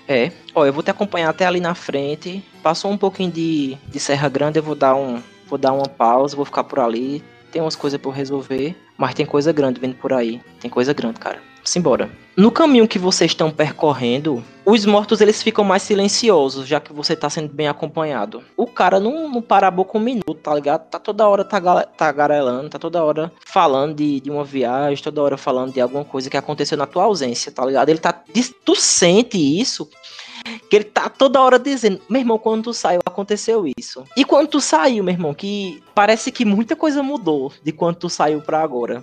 É, ó, eu vou te acompanhar até ali na frente. Passou um pouquinho de, de Serra Grande, eu vou dar um, vou dar uma pausa, vou ficar por ali. Tem umas coisas eu resolver, mas tem coisa grande vindo por aí. Tem coisa grande, cara. Simbora. No caminho que vocês estão percorrendo, os mortos eles ficam mais silenciosos, já que você tá sendo bem acompanhado. O cara não, não para a boca um minuto, tá ligado? Tá toda hora taga- tagarelando, tá toda hora falando de, de uma viagem, toda hora falando de alguma coisa que aconteceu na tua ausência, tá ligado? Ele tá. Tu sente isso? Que ele tá toda hora dizendo, meu irmão, quando tu saiu, aconteceu isso. E quando tu saiu, meu irmão, que parece que muita coisa mudou de quando tu saiu pra agora.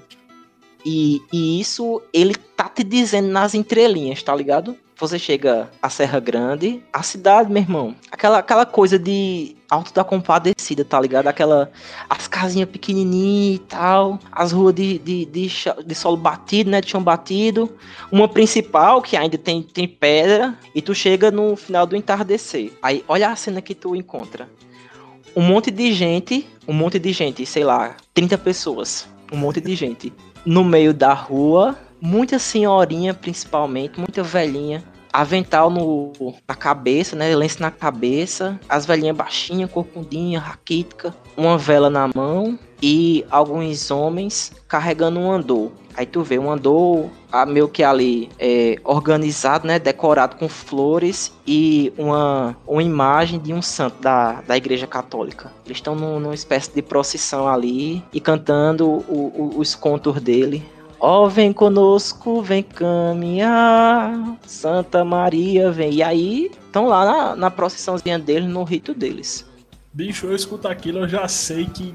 E, e isso ele tá te dizendo nas entrelinhas, tá ligado? Você chega à Serra Grande, a cidade, meu irmão, aquela, aquela coisa de Alto da Compadecida, tá ligado? Aquela, as casinhas pequenininhas e tal, as ruas de, de, de, de solo batido, né, de chão batido, uma principal que ainda tem, tem pedra, e tu chega no final do entardecer. Aí, olha a cena que tu encontra. Um monte de gente, um monte de gente, sei lá, 30 pessoas, um monte de gente no meio da rua, muita senhorinha principalmente, muita velhinha, avental no, na cabeça, né, lenço na cabeça, as velhinhas baixinhas, corcundinha, raquítica, uma vela na mão e alguns homens carregando um andor. Aí tu vê um andor ah, meio que ali é, organizado, né, decorado com flores e uma, uma imagem de um santo da, da igreja católica. Eles estão num- numa espécie de procissão ali e cantando o- o- os contos dele. Ó, vem conosco, vem caminhar, Santa Maria vem. E aí, estão lá na, na procissãozinha deles, no rito deles. Bicho, eu escuto aquilo, eu já sei que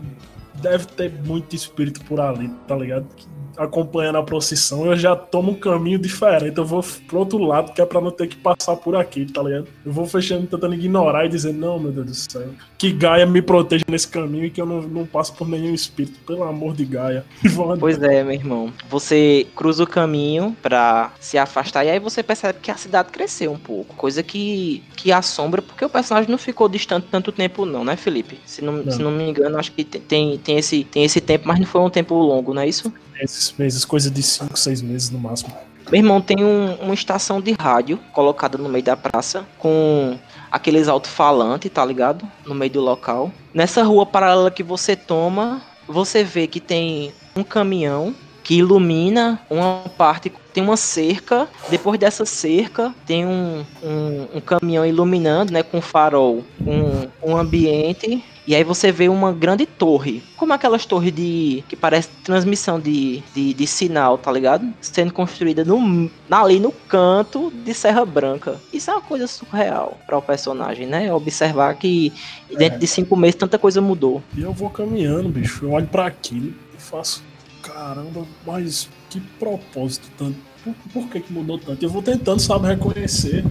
deve ter muito espírito por ali, tá ligado? Que acompanhando a procissão, eu já tomo um caminho diferente. Eu vou pro outro lado, que é pra não ter que passar por aqui, tá ligado? Eu vou fechando, tentando ignorar e dizendo, não, meu Deus do céu. Que Gaia me proteja nesse caminho e que eu não, não passe por nenhum espírito, pelo amor de Gaia. Pois é, meu irmão. Você cruza o caminho pra se afastar e aí você percebe que a cidade cresceu um pouco. Coisa que, que assombra, porque o personagem não ficou distante tanto tempo não, né, Felipe? Se não, Não. Se não me engano, acho que tem, tem, esse, tem esse tempo, mas não foi um tempo longo, não é isso? Esses meses, coisa de 5, 6 meses no máximo. Meu irmão tem um- uma estação de rádio colocada no meio da praça com aqueles alto-falantes, tá ligado? No meio do local. Nessa rua paralela que você toma, você vê que tem um caminhão que ilumina uma parte, tem uma cerca. Depois dessa cerca, tem um, um, um caminhão iluminando, né, com farol, um, um ambiente. E aí você vê uma grande torre, como aquelas torres de que parece transmissão de, de, de sinal, tá ligado? Sendo construída no, ali no canto de Serra Branca. Isso é uma coisa surreal para o personagem, né? Observar que dentro de cinco meses tanta coisa mudou. E eu vou caminhando, bicho. Eu olho pra aquilo e faço. Caramba, mas que propósito tanto. Por, por que, que mudou tanto? Eu vou tentando, sabe, reconhecer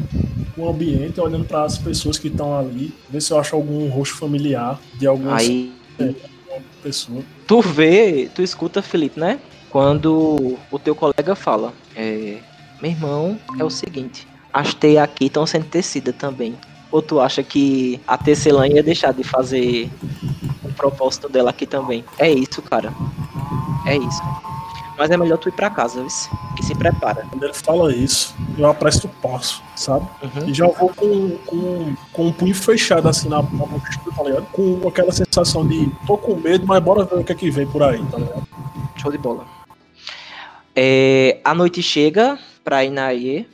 o ambiente, olhando para as pessoas que estão ali, ver se eu acho algum rosto familiar de alguma Aí pessoa. tu vê, tu escuta, Felipe, né? Quando o teu colega fala, é, meu irmão, é o seguinte, as teias aqui estão sendo tecidas também. Ou tu acha que a tecelã ia deixar de fazer o propósito dela aqui também? É isso, cara. É isso. Mas é melhor tu ir pra casa, viu? Que se prepara. Quando ele fala isso, eu apresto o passo, sabe? Uhum. E já vou com, com, com o punho fechado assim na, na mochila, tá ligado? Com aquela sensação de tô com medo, mas bora ver o que é que vem por aí, tá ligado? Show de bola. É, a noite chega pra Inaie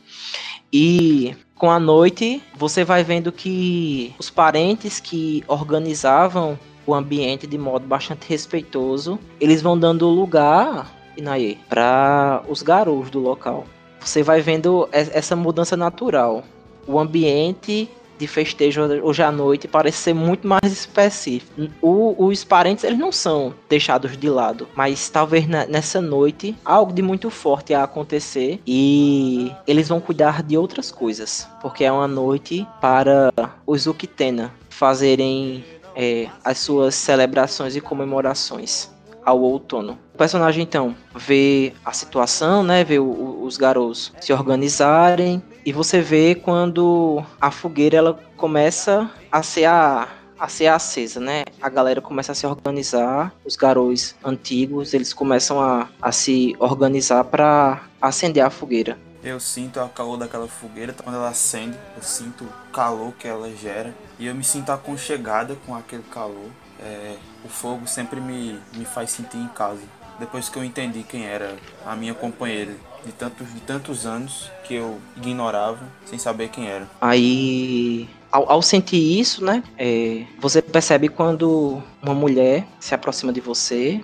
e com a noite você vai vendo que os parentes que organizavam o ambiente de modo bastante respeitoso, eles vão dando lugar, Inaie, para os garotos do local. Você vai vendo essa mudança natural. O ambiente de festejo hoje à noite parece ser muito mais específico. O- os parentes eles não são deixados de lado, mas talvez nessa noite algo de muito forte a acontecer e eles vão cuidar de outras coisas, porque é uma noite para os Uktena fazerem é, as suas celebrações e comemorações ao outono. O personagem então vê a situação, né, vê o- o- os garotos se organizarem e você vê quando a fogueira ela começa a ser a a ser acesa, né? A galera começa a se organizar, os garotos antigos, eles começam a, a se organizar para acender a fogueira. Eu sinto a calor daquela fogueira quando ela acende, eu sinto o calor que ela gera e eu me sinto aconchegada com aquele calor. É, o fogo sempre me, me faz sentir em casa. Depois que eu entendi quem era a minha companheira de tantos, de tantos anos que eu ignorava sem saber quem era. Aí, ao, ao sentir isso, né, é, você percebe quando uma mulher se aproxima de você,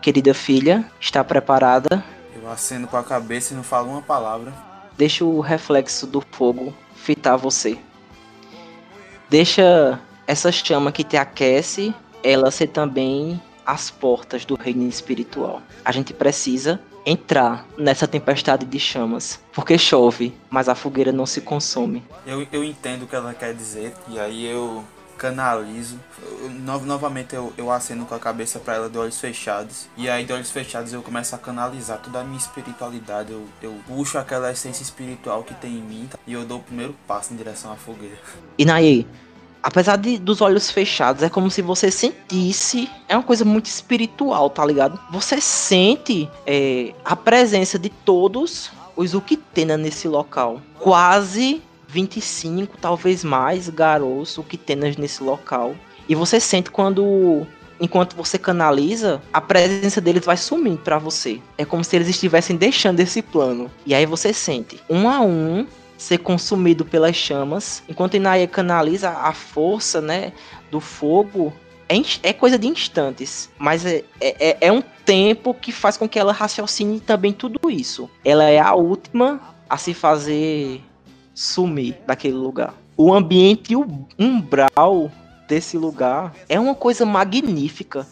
querida filha, está preparada, Eu aceno com a cabeça e não falo uma palavra. deixa o reflexo do fogo fitar você. Deixa essa chama que te aquece, ela ser também as portas do reino espiritual. A gente precisa entrar nessa tempestade de chamas, porque chove, mas a fogueira não se consome. Eu, eu entendo o que ela quer dizer e aí eu canalizo. Eu- no- novamente eu, eu aceno com a cabeça pra ela de olhos fechados. E aí de olhos fechados eu começo a canalizar toda a minha espiritualidade. Eu, eu puxo aquela essência espiritual que tem em mim tá? e eu dou o primeiro passo em direção à fogueira. E Naê, apesar de, dos olhos fechados, é como se você sentisse. É uma coisa muito espiritual, tá ligado? Você sente é, a presença de todos os Uktena nesse local. Quase 25, talvez mais, garotos Uktenas nesse local. E você sente quando. Enquanto você canaliza, a presença deles vai sumindo pra você. É como se eles estivessem deixando esse plano. E aí você sente, um a um, ser consumido pelas chamas, enquanto Inaia canaliza a força, né, do fogo, é, é coisa de instantes, mas é, é, é- é um tempo que faz com que ela raciocine também tudo isso. Ela é a última a se fazer sumir daquele lugar. O ambiente um- umbral desse lugar é uma coisa magnífica.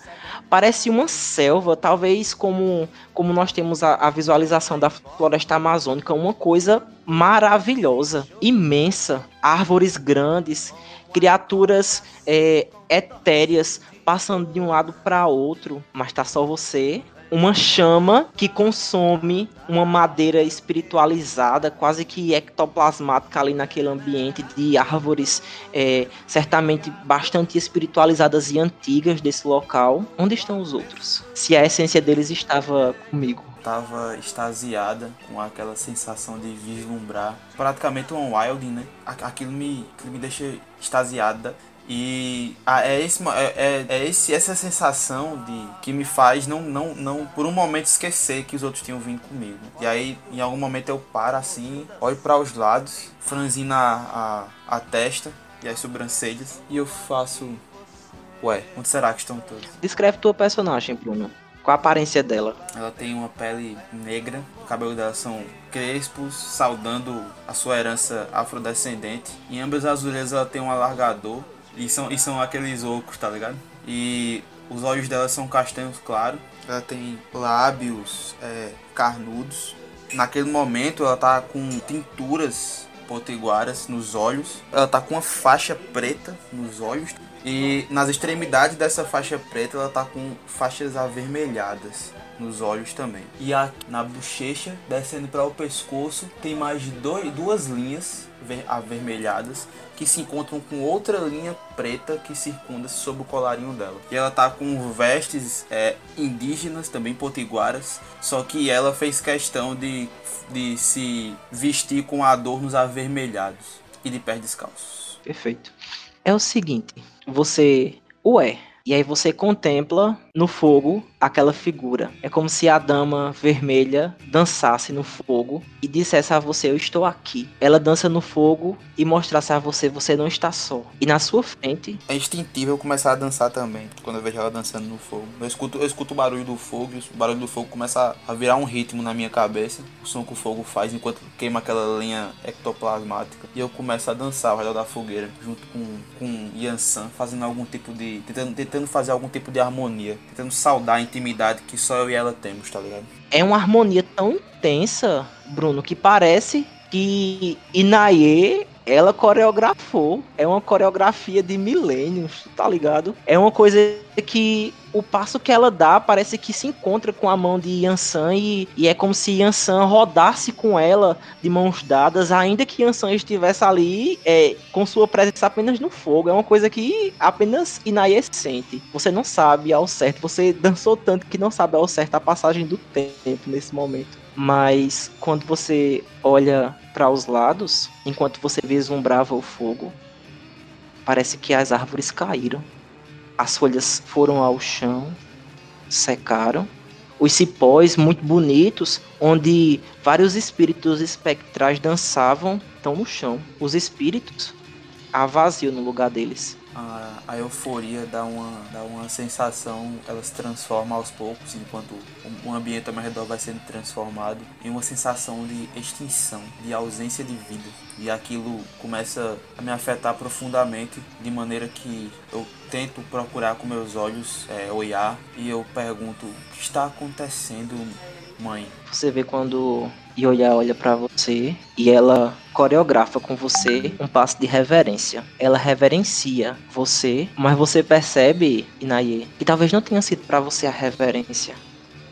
Parece uma selva, talvez como, como nós temos a, a visualização da floresta amazônica, uma coisa maravilhosa, imensa, árvores grandes, criaturas é, etéreas passando de um lado para outro, mas tá só você. Uma chama que consome uma madeira espiritualizada, quase que ectoplasmática ali naquele ambiente de árvores é, certamente bastante espiritualizadas e antigas desse local. Onde estão os outros? Se a essência deles estava comigo. Tava extasiada com aquela sensação de vislumbrar. Praticamente um wild, né? Aquilo me, aquilo me deixa extasiada. E ah, é, esse, é, é, é esse, essa sensação de que me faz não, não, não por um momento esquecer que os outros tinham vindo comigo. E aí, em algum momento, eu paro assim, olho para os lados, franzindo a, a, a testa e as sobrancelhas, e eu faço. Ué, onde será que estão todos? Descreve tua personagem, Bruno. Qual a aparência dela? Ela tem uma pele negra, o cabelo dela são crespos, saudando a sua herança afrodescendente. Em ambas as orelhas ela tem um alargador e são, e são aqueles ocos, tá ligado? E os olhos dela são castanhos claros. Ela tem lábios é, carnudos. Naquele momento ela tá com tinturas potiguaras nos olhos. Ela tá com uma faixa preta nos olhos. E nas extremidades dessa faixa preta ela tá com faixas avermelhadas. nos olhos também. E a, na bochecha, descendo para o pescoço, tem mais dois, duas linhas avermelhadas que se encontram com outra linha preta que circunda sobre o colarinho dela. E ela tá com vestes é, indígenas, também potiguaras, só que ela fez questão de, de se vestir com adornos avermelhados e de pés descalços. Perfeito. É o seguinte, você. Ué, e aí você contempla no fogo aquela figura. É como se a dama vermelha dançasse no fogo e dissesse a você: Eu estou aqui. Ela dança no fogo e mostrasse a você: Você não está só. E na sua frente. É instintivo eu começar a dançar também. Quando eu vejo ela dançando no fogo. Eu escuto, eu escuto o barulho do fogo e o barulho do fogo começa a virar um ritmo na minha cabeça. O som que o fogo faz enquanto queima aquela linha ectoplasmática. E eu começo a dançar ao redor da fogueira, junto com, com Yansan, fazendo algum tipo de. Tentando, tentando fazer algum tipo de harmonia. Tentando saudar a intimidade que só eu e ela temos, tá ligado? É uma harmonia tão intensa, Bruno, que parece que Inaye ela coreografou. É uma coreografia de milênios, tá ligado? É uma coisa que o passo que ela dá parece que se encontra com a mão de Yansan e, e é como se Yansan rodasse com ela de mãos dadas, ainda que Yansan estivesse ali é, com sua presença apenas no fogo. É uma coisa que apenas Inaye sente. Você não sabe ao certo, você dançou tanto que não sabe ao certo a passagem do tempo nesse momento. Mas quando você olha para os lados, enquanto você vislumbrava o fogo, parece que as árvores caíram. As folhas foram ao chão, secaram. Os cipós muito bonitos, onde vários espíritos espectrais dançavam, estão no chão. Os espíritos há vazio no lugar deles a, a euforia dá uma, dá uma sensação, ela se transforma aos poucos, enquanto o, o ambiente ao meu redor vai sendo transformado em uma sensação de extinção, de ausência de vida. E aquilo começa a me afetar profundamente, de maneira que eu tento procurar com meus olhos é, olhar e eu pergunto: o que está acontecendo, mãe? Você vê quando Ioya olha para você e ela coreografa com você um passo de reverência. Ela reverencia você, mas você percebe, Inaye, que talvez não tenha sido para você a reverência.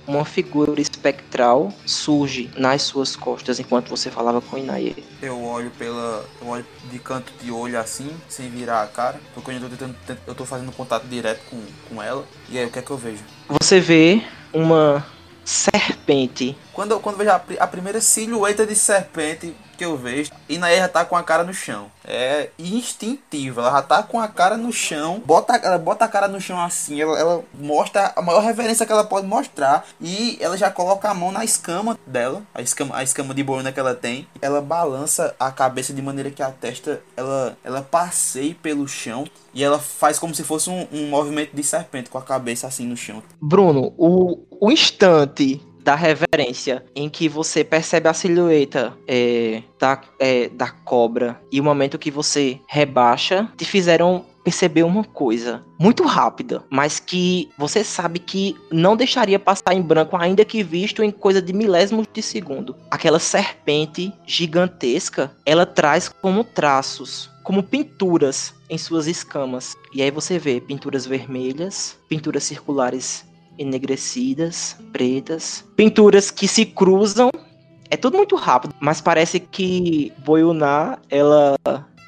Uma figura espectral surge nas suas costas enquanto você falava com Inaye. Eu olho pela. Eu olho de canto de olho assim, sem virar a cara. Porque eu tô, tentando, eu tô fazendo contato direto com, com ela. E aí o que é que eu vejo? Você vê uma serpente. Quando, quando vejo a, a, primeira silhueta de serpente que eu vejo, Inaê já tá com a cara no chão. É instintivo, ela já tá com a cara no chão, bota, ela bota a cara no chão assim, ela, ela mostra a maior reverência que ela pode mostrar e ela já coloca a mão na escama dela, a escama, a escama de boina que ela tem. Ela balança a cabeça de maneira que a testa ela, ela passeie pelo chão e ela faz como se fosse um, um movimento de serpente com a cabeça assim no chão. Bruno, o, o instante da reverência em que você percebe a silhueta é, da, é, da cobra e o momento que você rebaixa te fizeram perceber uma coisa muito rápida, mas que você sabe que não deixaria passar em branco, ainda que visto em coisa de milésimos de segundo. Aquela serpente gigantesca, ela traz como traços, como pinturas em suas escamas. E aí você vê pinturas vermelhas, pinturas circulares enegrecidas, pretas, pinturas que se cruzam. É tudo muito rápido, mas parece que Boyuná ela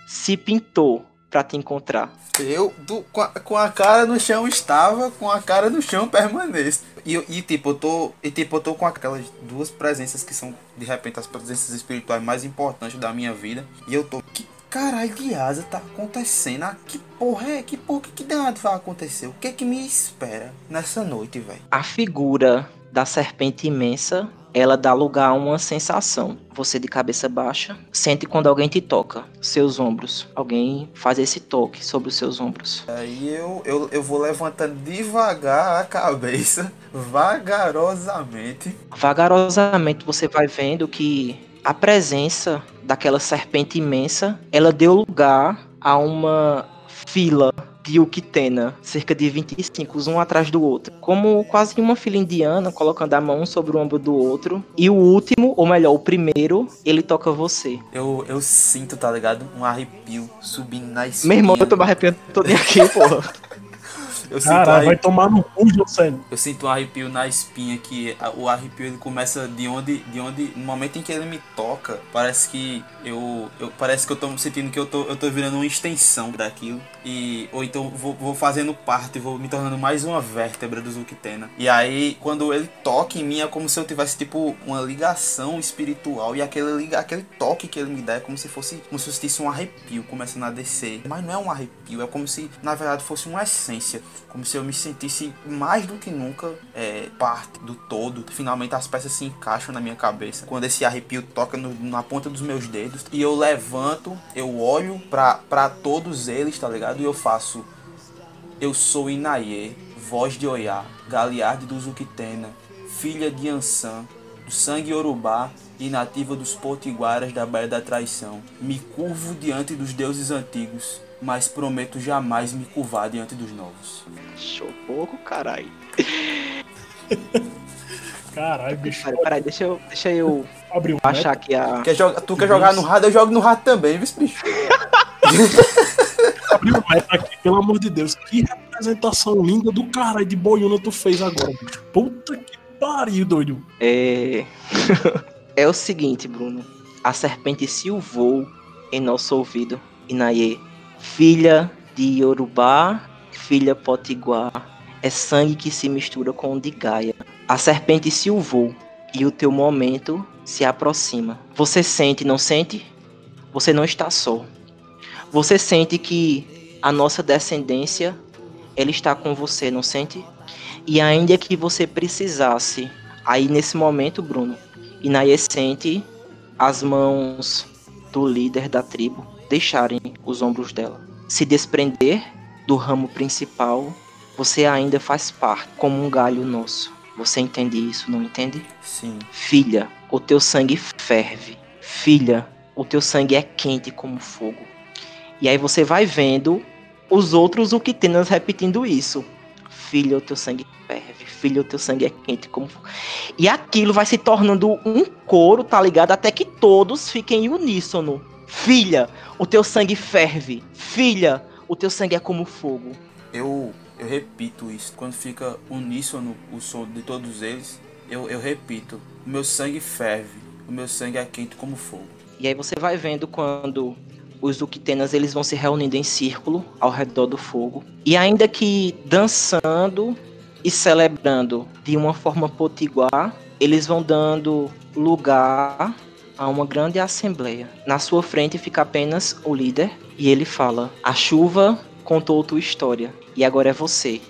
se pintou para te encontrar. Eu, do, com, a, com, a, cara no chão estava, com a cara no chão permanece. E, e, tipo, eu tô, e tipo, eu tô com aquelas duas presenças que são, de repente, as presenças espirituais mais importantes da minha vida. E eu tô, que caralho de asa tá acontecendo? Ah, que porra é? Que porra que, que danado vai acontecer? O que é que me espera nessa noite, velho? A figura da serpente imensa, ela dá lugar a uma sensação. Você de cabeça baixa, sente quando alguém te toca, seus ombros. Alguém faz esse toque sobre os seus ombros. Aí eu, eu, eu vou levantando devagar a cabeça, vagarosamente. Vagarosamente você vai vendo que a presença daquela serpente imensa, ela deu lugar a uma fila de Uquitena, cerca de 25, um atrás do outro, como quase uma fila indiana, colocando a mão sobre o ombro do outro. E o último, ou melhor, o primeiro, ele toca você. Eu, eu sinto, tá ligado? Um arrepio subindo na espinha. Meu irmão, eu tô me arrepiando todo aqui, porra. Eu sinto, Caralho, vai arrepio, tomar no cu, José. eu sinto um arrepio na espinha que o arrepio ele começa de onde, de onde, no momento em que ele me toca, parece que eu, eu parece que eu tô sentindo que eu tô, eu tô virando uma extensão daquilo e ou então vou, vou fazendo parte, vou me tornando mais uma vértebra do Zuktena. E aí quando ele toca em mim é como se eu tivesse tipo uma ligação espiritual e aquele aquele toque que ele me dá é como se fosse como se sentisse um arrepio começando a descer. Mas não é um arrepio, é como se na verdade fosse uma essência, como se eu me sentisse mais do que nunca é, parte do todo. Finalmente as peças se encaixam na minha cabeça. Quando esse arrepio toca no- na ponta dos meus dedos e eu levanto, eu olho pra todos eles, tá ligado? E eu faço eu sou Inaye, voz de Oiá, Galiarde do Zuquitena, filha de Ansan, do sangue Yorubá e nativa dos potiguaras da Baía da Traição. Me curvo diante dos deuses antigos, mas prometo jamais me curvar diante dos novos. Show pouco, caralho. Caralho, bicho. Peraí, peraí, deixa eu, deixa eu Abriu um baixar aqui a. Quer joga- tu quer jogar no rato? Eu jogo no rato também, viu, bicho? Abriu o meta aqui, pelo amor de Deus. Que representação linda do caralho de boiuna tu fez agora, bicho. Puta que pariu, doido. É. é o seguinte, Bruno. A serpente silvou em nosso ouvido. Inaye, filha de Yorubá, filha potiguar. É sangue que se mistura com o de Gaia. A serpente silvou e o teu momento se aproxima. Você sente, não sente? Você não está só. Você sente que a nossa descendência ela está com você, não sente? E ainda que você precisasse, aí nesse momento, Bruno, Inaê sente as mãos do líder da tribo deixarem os ombros dela. Se desprender do ramo principal, você ainda faz parte, como um galho nosso. Você entende isso, não entende? Sim. Filha, o teu sangue ferve. Filha, o teu sangue é quente como fogo. E aí você vai vendo os outros Uquitenas repetindo isso. Filha, o teu sangue ferve. Filha, o teu sangue é quente como fogo. E aquilo vai se tornando um coro, tá ligado? Até que todos fiquem em uníssono. Filha, o teu sangue ferve. Filha, o teu sangue é como fogo. Eu, eu repito isso. Quando fica uníssono o som de todos eles, eu, eu repito. O meu sangue ferve. O meu sangue é quente como fogo. E aí você vai vendo quando os Uquitenas eles vão se reunindo em círculo ao redor do fogo. E ainda que dançando e celebrando de uma forma potiguar, eles vão dando lugar a uma grande assembleia. Na sua frente fica apenas o líder e ele fala: "A chuva contou tua história e agora é você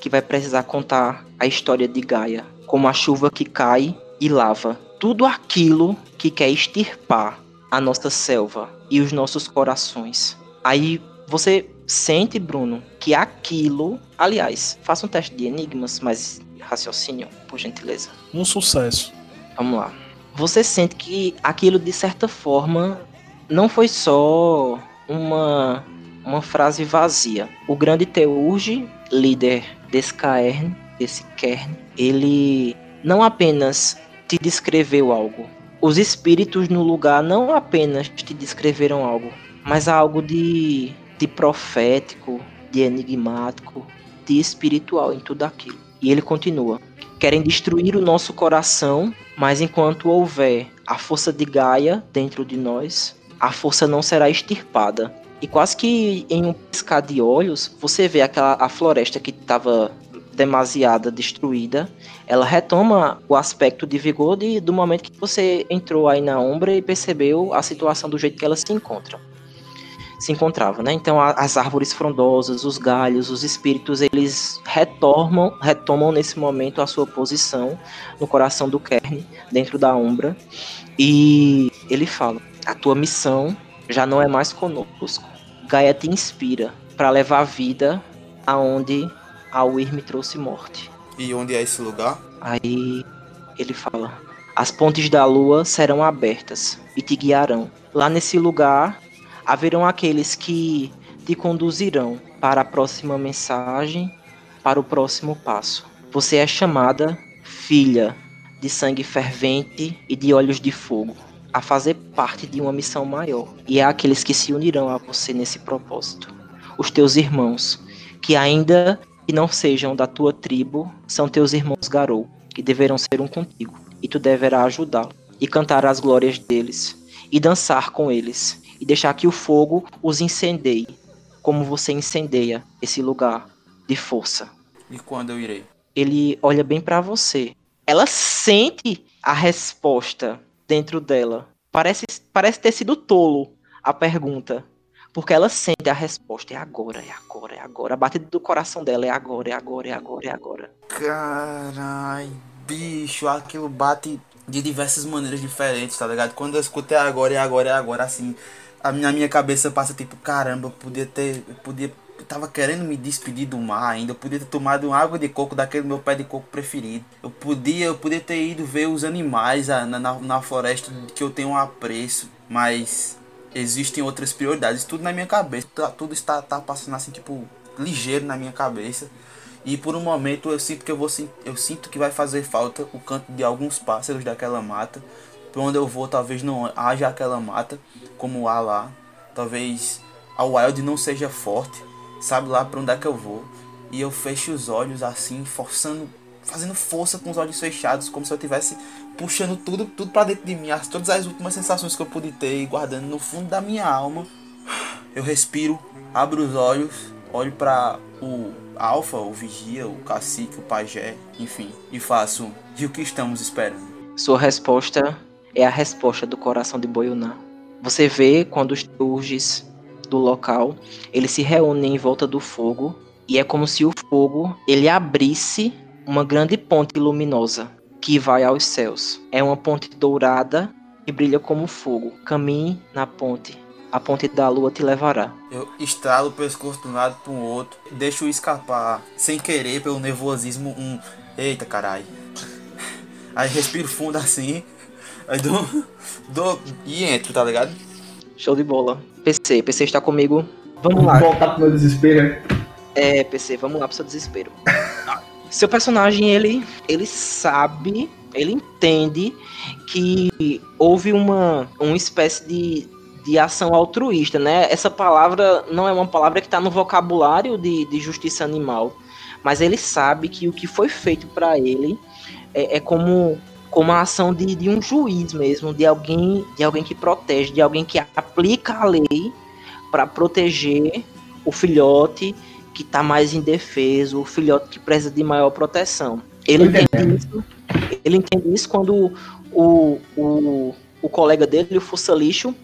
que vai precisar contar a história de Gaia, como a chuva que cai e lava tudo aquilo que quer extirpar a nossa selva e os nossos corações. Aí você sente, Bruno, que aquilo. Aliás, faça um teste de enigmas, mas raciocínio, por gentileza. Um sucesso. Vamos lá. Você sente que aquilo, de certa forma, não foi só uma, uma frase vazia. O grande Teurge, líder desse caern, desse kern, ele não apenas te descreveu algo. Os espíritos no lugar não apenas te descreveram algo, mas algo de, de profético, de enigmático, de espiritual em tudo aquilo. E ele continua: querem destruir o nosso coração, mas enquanto houver a força de Gaia dentro de nós, a força não será extirpada. E quase que em um piscar de olhos, você vê aquela a floresta que estava demasiada destruída, ela retoma o aspecto de vigor de, do momento que você entrou aí na Umbra e percebeu a situação do jeito que ela se encontra. Se encontrava, né? Então a, as árvores frondosas, os galhos, os espíritos, eles retomam, retomam nesse momento a sua posição no coração do Kern, dentro da Umbra, e ele fala: a tua missão já não é mais conosco. Gaia te inspira para levar a vida aonde a me trouxe morte. E onde é esse lugar? Aí ele fala: As pontes da lua serão abertas e te guiarão. Lá nesse lugar haverão aqueles que te conduzirão para a próxima mensagem, para o próximo passo. Você é chamada filha de sangue fervente e de olhos de fogo, a fazer parte de uma missão maior. E há aqueles que se unirão a você nesse propósito. Os teus irmãos, que ainda que não sejam da tua tribo são teus irmãos Garou, que deverão ser um contigo, e tu deverás ajudá-lo, e cantar as glórias deles, e dançar com eles, e deixar que o fogo os incendeie, como você incendeia esse lugar de força. E quando eu irei? Ele olha bem para você. Ela sente a resposta dentro dela. Parece, parece ter sido tolo a pergunta. Porque ela sente a resposta. É agora, é agora, é agora. A batida do coração dela é agora, é agora, é agora, é agora. Carai, bicho, aquilo bate de diversas maneiras diferentes, tá ligado? Quando eu escuto é agora, é agora, é agora, assim, a minha, minha cabeça passa tipo, caramba, eu podia ter. Eu podia. Eu tava querendo me despedir do mar ainda. Eu podia ter tomado uma água de coco daquele meu pé de coco preferido. Eu podia, eu podia ter ido ver os animais na, na, na floresta que eu tenho um apreço. Mas existem outras prioridades. Tudo na minha cabeça. Tudo está tá passando assim, tipo, ligeiro na minha cabeça. E por um momento eu sinto que eu vou eu sinto que vai fazer falta o canto de alguns pássaros daquela mata. Por onde eu vou, talvez não haja aquela mata como há lá. Talvez a wild não seja forte. Sabe lá para onde é que eu vou? E eu fecho os olhos assim, forçando, fazendo força com os olhos fechados, como se eu tivesse puxando tudo, tudo para dentro de mim, as, todas as últimas sensações que eu pude ter e guardando no fundo da minha alma. Eu respiro, abro os olhos, olho para o alfa, o vigia, o cacique, o pajé, enfim, e faço e o que estamos esperando. Sua resposta é a resposta do coração de Boyuná. Você vê quando os turges do local, eles se reúnem em volta do fogo e é como se o fogo ele abrisse uma grande ponte luminosa que vai aos céus. É uma ponte dourada que brilha como fogo. Caminhe na ponte. A ponte da lua te levará. Eu estralo o pescoço de um lado para o outro, deixo escapar, sem querer, pelo nervosismo, um. Eita caralho. Aí respiro fundo assim, aí dou, dou e entro, tá ligado? Show de bola. PC, PC está comigo. Vamos lá. Voltar pro meu desespero. É, PC, vamos lá pro seu desespero. Seu personagem, ele, ele sabe, ele entende que houve uma, uma espécie de, de ação altruísta, né? Essa palavra não é uma palavra que está no vocabulário de, de justiça animal, mas ele sabe que o que foi feito para ele é, é, como como a ação de, de um juiz mesmo, de alguém de alguém que protege, de alguém que aplica a lei para proteger o filhote que está mais indefeso, o filhote que precisa de maior proteção. Ele entende isso, ele entende isso quando o, o, o colega dele, o Fussa Lixo,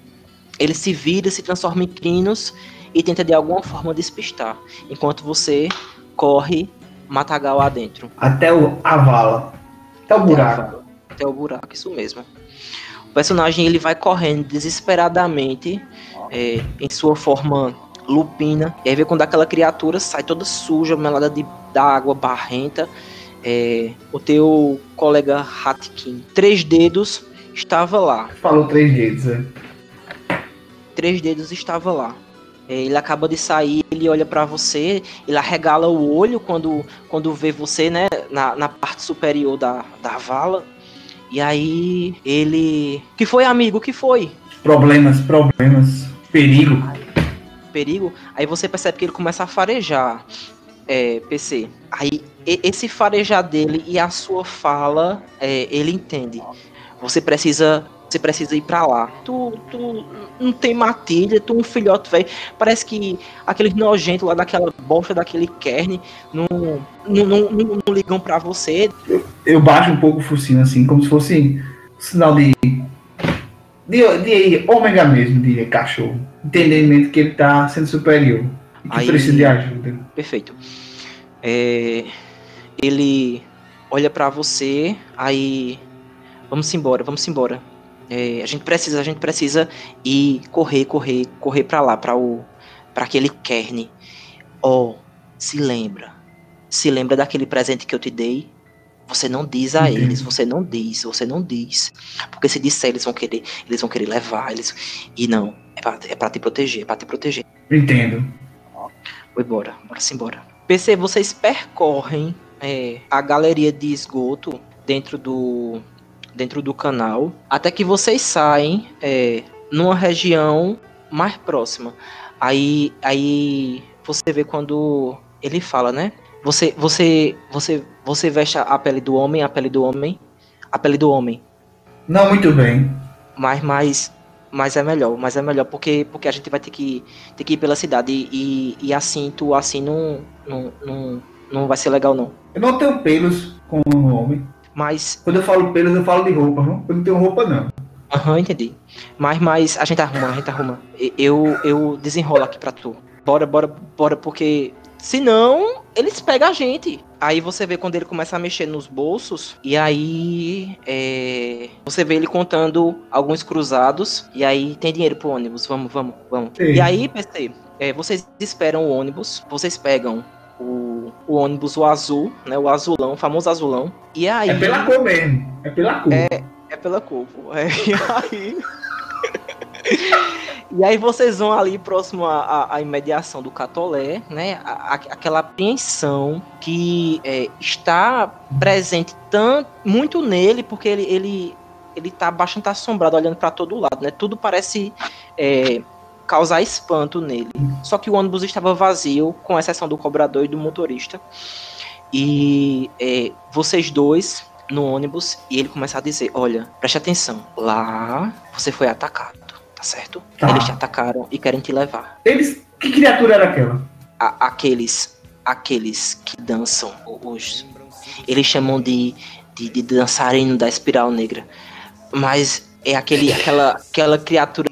ele se vira, se transforma em crinos e tenta de alguma forma despistar, enquanto você corre matagal adentro. Até o, a vala. Até o buraco. Até o buraco, isso mesmo. O personagem ele vai correndo desesperadamente é, em sua forma lupina. E aí vê quando aquela criatura sai toda suja, melada de água, barrenta. É, o teu colega Hatkin, três dedos, estava lá. Falou três dedos, né? Três dedos estava lá. É, ele acaba de sair, ele olha para você, ele arregala o olho quando, quando vê você, né, na, na parte superior da, da vala. E aí ele. Que foi, amigo? Que foi? Problemas, problemas. Perigo perigo, aí você percebe que ele começa a farejar. É, PC. Aí esse farejar dele e a sua fala, é, ele entende. Você precisa você precisa ir para lá. Tu, tu não tem matilha, tu um filhote velho. Parece que aqueles nojentos lá daquela bosta daquele kern não, não, não, não, não ligam para você. Eu, baixo um pouco o focinho assim, como se fosse um sinal de, de, de ômega mesmo, de cachorro entendimento que ele está sendo superior e que Aí, precisa de ajuda. Perfeito. É, ele olha para você, aí vamos embora, vamos embora. É, a gente precisa, a gente precisa ir correr, correr, correr para lá, para o, para aquele Kern. Oh, se lembra, se lembra daquele presente que eu te dei? Você não diz a eles, você não diz, você não diz. Porque se disser, eles vão querer, eles vão querer levar, eles. E não, é pra, é pra te proteger, é pra te proteger. Entendo. Foi embora, bora se embora. PC, vocês percorrem é, a galeria de esgoto dentro do dentro do canal, até que vocês saem é, numa região mais próxima. Aí, aí você vê quando ele fala, né? Você, você, você, você veste a pele do homem, a pele do homem, a pele do homem. Não muito bem. Mas, mas, mas é melhor, mas é melhor porque, porque a gente vai ter que, ter que ir pela cidade e, e, e assim, tu assim não, não, não, não vai ser legal não. Eu não tenho pelos como homem. Mas, Quando eu falo pelos, eu falo de roupa, não? Eu não tenho roupa, não. aham, entendi. Mas, mas a gente arruma, a gente arruma. Eu, eu desenrolo aqui pra tu. Bora, bora, bora, porque senão eles pegam a gente. Aí você vê quando ele começa a mexer nos bolsos, e aí é, você vê ele contando alguns cruzados, e aí tem dinheiro pro ônibus. Vamos, vamos, vamos. Sim. E aí, PC, é, vocês esperam o ônibus, vocês pegam o, o ônibus, o azul, né? O azulão, o famoso azulão. E aí. É pela cor mesmo. É pela cor. É pela cor. É, e aí. E aí vocês vão ali próximo à, à- imediação do Catolé, né? A- aquela apreensão que é, está presente tanto, muito nele, porque ele, ele, ele tá bastante assombrado, olhando para todo lado, né? Tudo parece é, causar espanto nele. Só que o ônibus estava vazio, com exceção do cobrador e do motorista. E é, vocês dois no ônibus e ele começa a dizer: Olha, preste atenção, lá você foi atacado, certo? Tá. Eles te atacaram e querem te levar. Eles. Que criatura era aquela? A- aqueles, aqueles que dançam, os. Eles chamam de, de, de dançarino da espiral negra. Mas é aquele, aquela, aquela criatura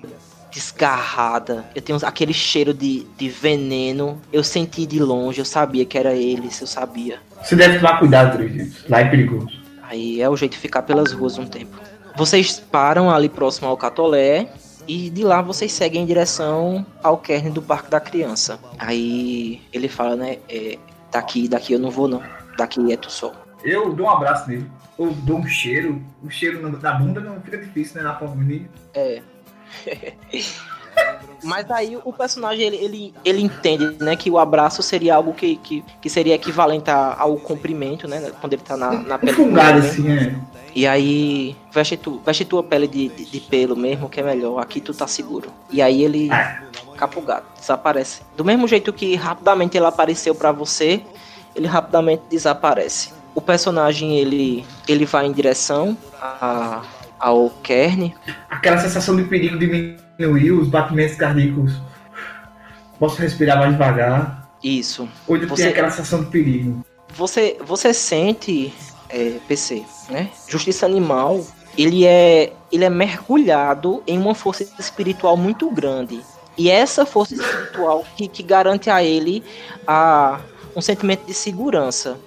desgarrada. Eu tenho aquele cheiro de, de veneno. Eu senti de longe, eu sabia que era eles, eu sabia. Você deve tomar cuidado, Três Lá é perigoso. Aí é o jeito de ficar pelas ruas um tempo. Vocês param ali próximo ao Catolé e de lá vocês seguem em direção ao Kern do Parque da Criança. Aí ele fala, né? é, daqui, daqui eu não vou não. Daqui é tu só. Eu dou um abraço nele. Eu dou um cheiro. O cheiro na- da bunda não fica difícil, né? Na forma menina. É. Mas aí o personagem ele, ele, ele entende, né, que o abraço seria algo que, que, que seria equivalente ao cumprimento, né, quando ele tá na, na Um pele do fungado assim, é. E aí, veste, tu, veste tua pele de, de, de pelo mesmo, que é melhor. Aqui tu tá seguro. E aí ele capa o gato, desaparece. Do mesmo jeito que rapidamente ele apareceu pra você, ele rapidamente desaparece. O personagem, ele, ele vai em direção a, ao Kern. Aquela sensação de perigo diminuiu, os batimentos cardíacos. Posso respirar mais devagar. Isso. Hoje Você- tem aquela sensação de perigo. Você, você sente, é, PC, né? Justiça Animal, ele é, ele é mergulhado em uma força espiritual muito grande. E é essa força espiritual que, que garante a ele a, um sentimento de segurança.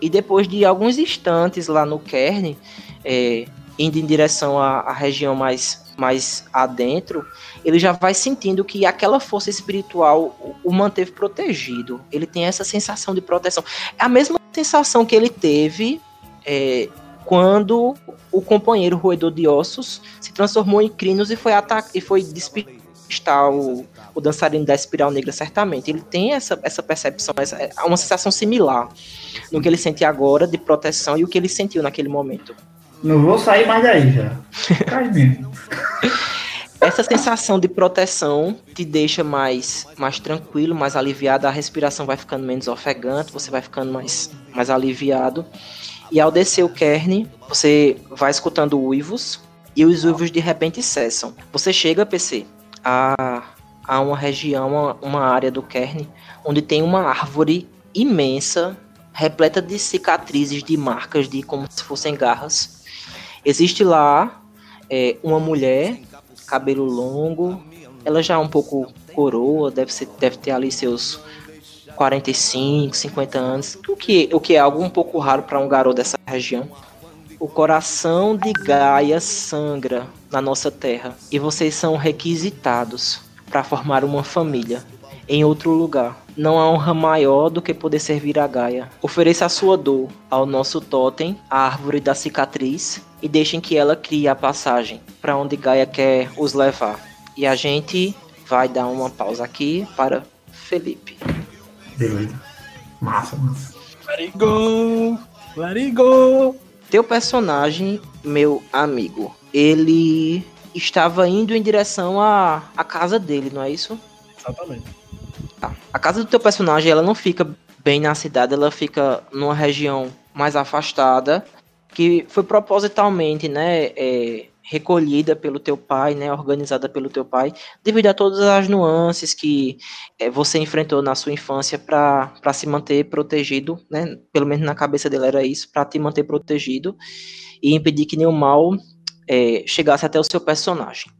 E depois de alguns instantes lá no Kern, é, indo em direção à, à região mais, mais adentro, ele já vai sentindo que aquela força espiritual o, o manteve protegido. Ele tem essa sensação de proteção. É a mesma sensação que ele teve é, quando o companheiro roedor de ossos se transformou em Crinos e foi e foi despistar o, o dançarino da espiral negra certamente. Ele tem essa, essa percepção, essa, é uma sensação similar no que ele sente agora de proteção e o que ele sentiu naquele momento. Não vou sair mais daí já. Mesmo. Essa sensação de proteção te deixa mais, mais tranquilo, mais aliviado, a respiração vai ficando menos ofegante, você vai ficando mais, mais aliviado. E ao descer o Kern, você vai escutando uivos e os uivos de repente cessam. Você chega, PC, a, a uma região, uma, uma área do Kern, onde tem uma árvore imensa, repleta de cicatrizes, de marcas, de como se fossem garras. Existe lá é, uma mulher cabelo longo. Ela já é um pouco coroa, deve, ser, deve ter ali seus 45, 50 anos, o que, o que é algo um pouco raro para um garoto dessa região. O coração de Gaia sangra na nossa terra e vocês são requisitados para formar uma família em outro lugar. Não há honra maior do que poder servir a Gaia. Ofereça a sua dor ao nosso totem, a árvore da cicatriz, e deixem que ela crie a passagem para onde Gaia quer os levar. E a gente vai dar uma pausa aqui para Felipe. Beleza. Massa, massa. Let it go! Let it go! Teu personagem, meu amigo, ele estava indo em direção à, à casa dele, não é isso? Exatamente. Tá. A casa do teu personagem, ela não fica bem na cidade, ela fica numa região mais afastada, que foi propositalmente, né, é, recolhida pelo teu pai, né, organizada pelo teu pai, devido a todas as nuances que é, você enfrentou na sua infância para se manter protegido, né, pelo menos na cabeça dele era isso, para te manter protegido e impedir que nenhum mal é, chegasse até o seu personagem.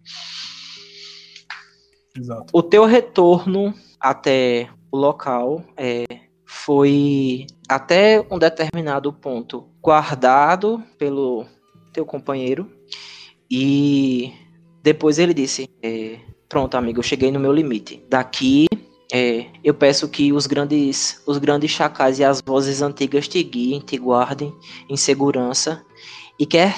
Exato. O teu retorno até o local é, foi até um determinado ponto guardado pelo teu companheiro e depois ele disse: é, Pronto, amigo, eu cheguei no meu limite. Daqui é, eu peço que os grandes, os grandes chacais e as vozes antigas te guiem, te guardem em segurança. E quer,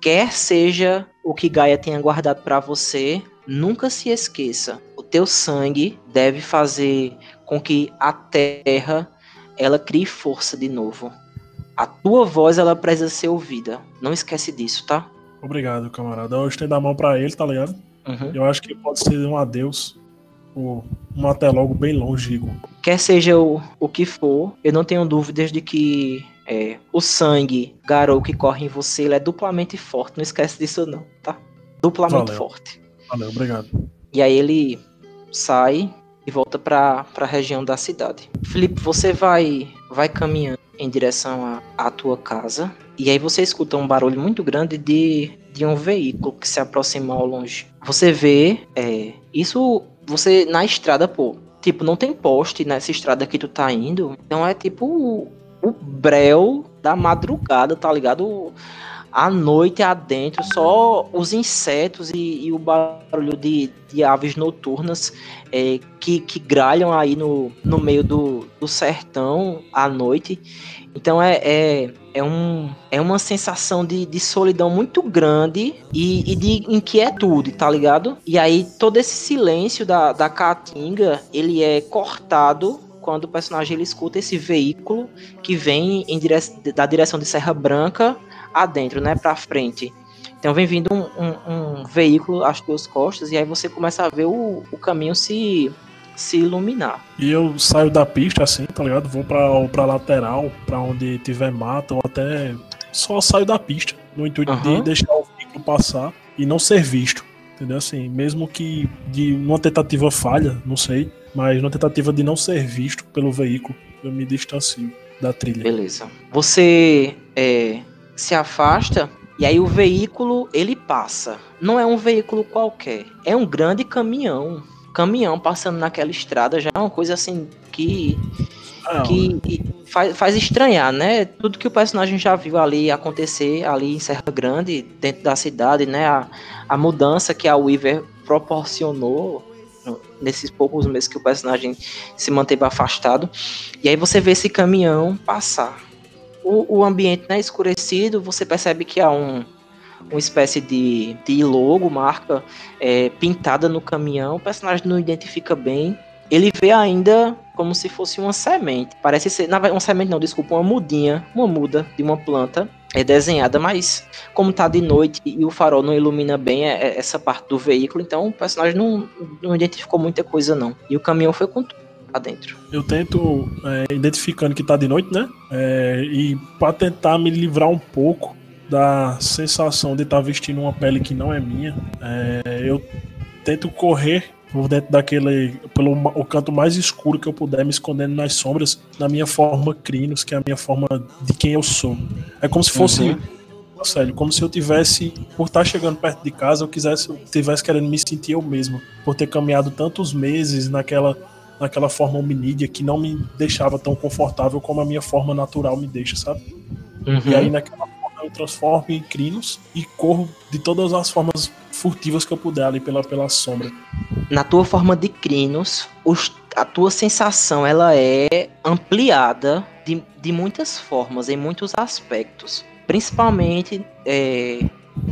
quer seja o que Gaia tenha guardado para você, nunca se esqueça. O teu sangue deve fazer com que a terra ela crie força de novo. A tua voz ela precisa ser ouvida. Não esquece disso, tá? Obrigado, camarada. Eu estendo a mão pra ele, tá ligado? Uhum. Eu acho que pode ser um adeus. Ou um até logo bem longe, Igor. Quer seja o, o que for, eu não tenho dúvidas de que é, o sangue garou que corre em você ele é duplamente forte. Não esquece disso, não, tá? Duplamente Valeu. forte. Valeu, obrigado. E aí ele sai e volta para a região da cidade. Felipe, você vai vai caminhando em direção à, tua casa e aí você escuta um barulho muito grande de, de um veículo que se aproxima ao longe. Você vê é, isso você na estrada, pô. Tipo, não tem poste nessa estrada que tu tá indo. Então é tipo o, o breu da madrugada, tá ligado? À noite adentro, só os insetos e, e o barulho de, de aves noturnas é, que, que gralham aí no, no meio do, do sertão à noite. Então é, é, é, um, é uma sensação de, de solidão muito grande e, e de inquietude, tá ligado? E aí todo esse silêncio da, da caatinga, ele é cortado quando o personagem ele escuta esse veículo que vem em da direção de Serra Branca adentro, né, pra frente. Então vem vindo um, um, um veículo às tuas costas e aí você começa a ver o, o caminho se se iluminar. E eu saio da pista assim, tá ligado? Vou pra, ou pra lateral, pra onde tiver mata, ou até só saio da pista, no intuito Aham. de deixar o veículo passar e não ser visto. Entendeu? Assim, mesmo que de uma tentativa falha, não sei, mas uma tentativa de não ser visto pelo veículo, eu me distancio da trilha. Beleza. Você é, se afasta e aí o veículo ele passa. Não é um veículo qualquer, é um grande caminhão. Caminhão passando naquela estrada já é uma coisa assim que Ah, que faz, faz estranhar, né? Tudo que o personagem já viu ali acontecer ali em Serra Grande, dentro da cidade, né? A, a mudança que a Weaver proporcionou nesses poucos meses que o personagem se manteve afastado. E aí você vê esse caminhão passar. O, o ambiente né, escurecido, você percebe que há um, uma espécie de, de logo, marca é, pintada no caminhão. O personagem não identifica bem. Ele vê ainda como se fosse uma semente. Parece ser. Não, uma semente não, desculpa, uma mudinha. Uma muda de uma planta. É desenhada, mas como tá de noite e o farol não ilumina bem é- é essa parte do veículo, então o personagem não, não identificou muita coisa, não. E o caminhão foi com tudo lá dentro. Eu tento, é, identificando que tá de noite, né? É, e pra tentar me livrar um pouco da sensação de estar vestindo uma pele que não é minha, é, eu tento correr por dentro daquele. pelo o canto mais escuro que eu puder, me escondendo nas sombras, na minha forma Crinos, que é a minha forma de quem eu sou. É como se fosse. Uhum. Sério, como se eu tivesse, por estar chegando perto de casa, eu quisesse, eu tivesse querendo me sentir eu mesmo, por ter caminhado tantos meses naquela naquela forma hominídea que não me deixava tão confortável como a minha forma natural me deixa, sabe? E aí naquela forma eu transformo em crinos e corro de todas as formas furtivas que eu puder ali pela, pela sombra. na tua forma de crinos, os- a tua sensação ela é ampliada de, de muitas formas, em muitos aspectos. Principalmente é,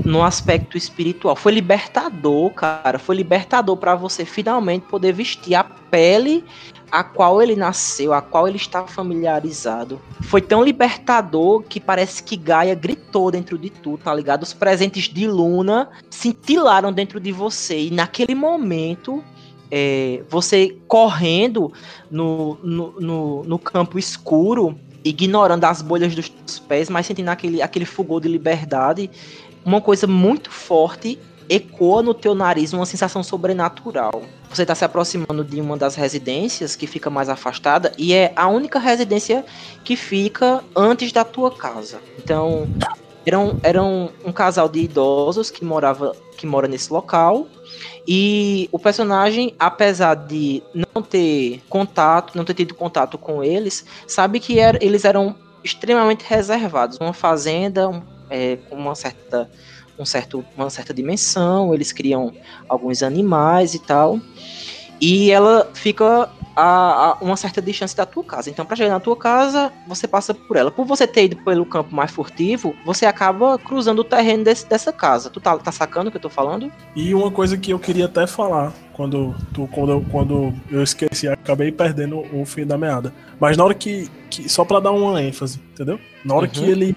no aspecto espiritual. Foi libertador, cara. Foi libertador para você finalmente poder vestir a pele a qual ele nasceu, a qual ele está familiarizado. Foi tão libertador que parece que Gaia gritou dentro de tu, tá ligado? Os presentes de Luna cintilaram dentro de você. E naquele momento, é, você correndo no, no, no, no, campo escuro, ignorando as bolhas dos pés, mas sentindo aquele, aquele fulgor de liberdade, uma coisa muito forte ecoa no teu nariz uma sensação sobrenatural. Você está se aproximando de uma das residências que fica mais afastada e é a única residência que fica antes da tua casa. Então, eram, eram um casal de idosos que morava que mora nesse local e o personagem, apesar de não ter contato, não ter tido contato com eles, sabe que era, eles eram extremamente reservados. Uma fazenda um, é, com uma certa, um certo, uma certa dimensão, eles criam alguns animais e tal. E ela fica a, a, uma certa distância da tua casa. Então, para chegar na tua casa, você passa por ela. Por você ter ido pelo campo mais furtivo, você acaba cruzando o terreno desse, dessa casa. Tu tá, tá sacando o que eu tô falando? E uma coisa que eu queria até falar, quando, tu, quando, eu, quando eu esqueci, acabei perdendo o fim da meada. Mas na hora que. que só para dar uma ênfase, entendeu? Na hora uhum. que, ele,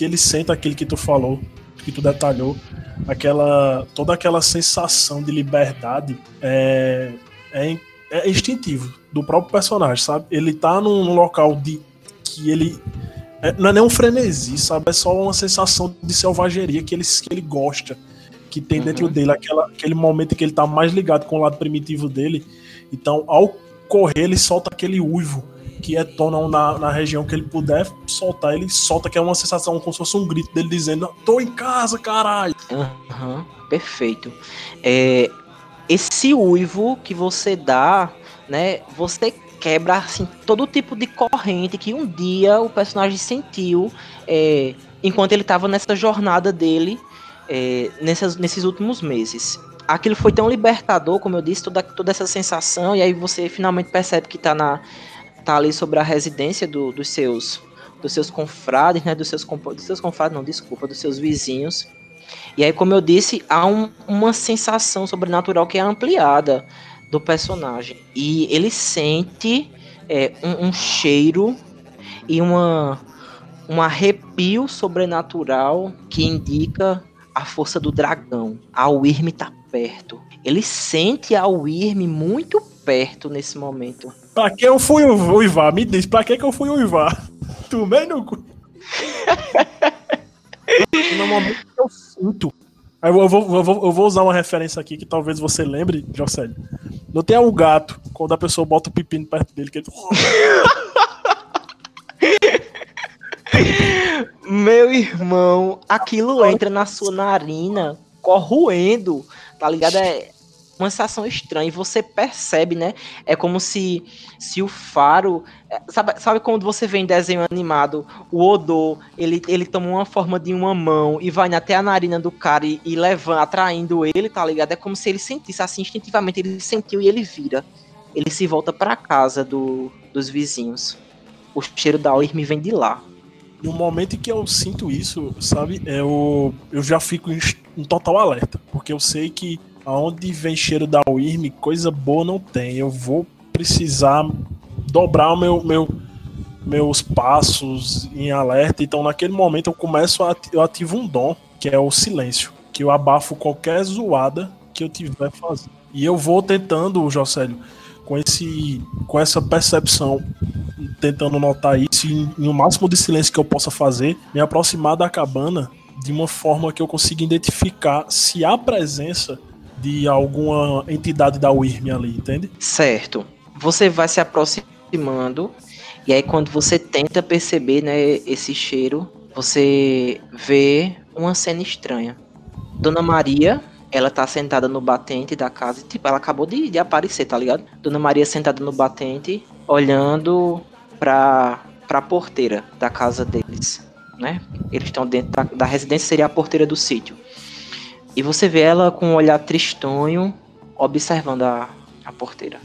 que, ele senta aquilo que tu falou, que tu detalhou, aquela toda aquela sensação de liberdade é, é é instintivo do próprio personagem, sabe? Ele tá num, num local de que ele é, não é nem um frenesi, sabe? É só uma sensação de selvageria que ele, que ele gosta, que tem uhum. dentro dele, aquela, aquele momento em que ele tá mais ligado com o lado primitivo dele. Então, ao correr, ele solta aquele uivo que é tona na, na região que ele puder soltar, ele solta, que é uma sensação como se fosse um grito dele dizendo: tô em casa, caralho! Uhum, perfeito. É, esse uivo que você dá, né? Você quebra assim todo tipo de corrente que um dia o personagem sentiu é, enquanto ele estava nessa jornada dele é, nessas, nesses últimos meses. Aquilo foi tão libertador, como eu disse, toda, toda essa sensação, e aí você finalmente percebe que está na, tá ali sobre a residência do, dos seus dos seus confrades, né, dos seus, dos seus confrades, não, desculpa, dos seus vizinhos. E aí, como eu disse, há um, uma sensação sobrenatural que é ampliada do personagem. E ele sente é, um, um, cheiro e uma, um arrepio sobrenatural que indica a força do dragão. A Wyrm tá perto. Ele sente a Wyrm muito perto nesse momento. Pra que eu fui uivar? Me diz, pra que, que eu fui uivar? Tu no cu. no momento que eu sinto. Eu vou, eu, vou, eu vou usar uma referência aqui que talvez você lembre, Jocélio. Não tem o gato, quando a pessoa bota o pepino perto dele, que ele. Meu irmão, aquilo entra na sua narina, corroendo, tá ligado? É, uma sensação estranha. E você percebe, né? É como se, se o faro. É, sabe, sabe quando você vê em desenho animado o odor, ele, ele toma uma forma de uma mão e vai até a narina do cara e, e leva, atraindo ele, tá ligado? É como se ele sentisse assim instintivamente, ele sentiu e ele vira. Ele se volta para casa do, dos vizinhos. O cheiro da me vem de lá. No momento em que eu sinto isso, sabe, eu, eu já fico em, em total alerta. Porque eu sei que aonde vem cheiro da UIRM, coisa boa não tem. Eu vou precisar dobrar o meu, meu, meus passos em alerta. Então, naquele momento, eu começo a eu ativo um dom, que é o silêncio, que eu abafo qualquer zoada que eu tiver fazendo. E eu vou tentando, Jocélio, com esse com essa percepção, tentando notar isso em, em o máximo de silêncio que eu possa fazer, me aproximar da cabana de uma forma que eu consiga identificar se há presença de alguma entidade da UIRM ali, entende? Certo. Você vai se aproximando e aí quando você tenta perceber, né, esse cheiro, você vê uma cena estranha. Dona Maria, ela tá sentada no batente da casa, tipo, ela acabou de, de aparecer, tá ligado? Dona Maria sentada no batente, olhando pra, pra porteira da casa deles, né? Eles estão dentro da, da residência, seria a porteira do sítio. E você vê ela com um olhar tristonho, observando a, a porteira.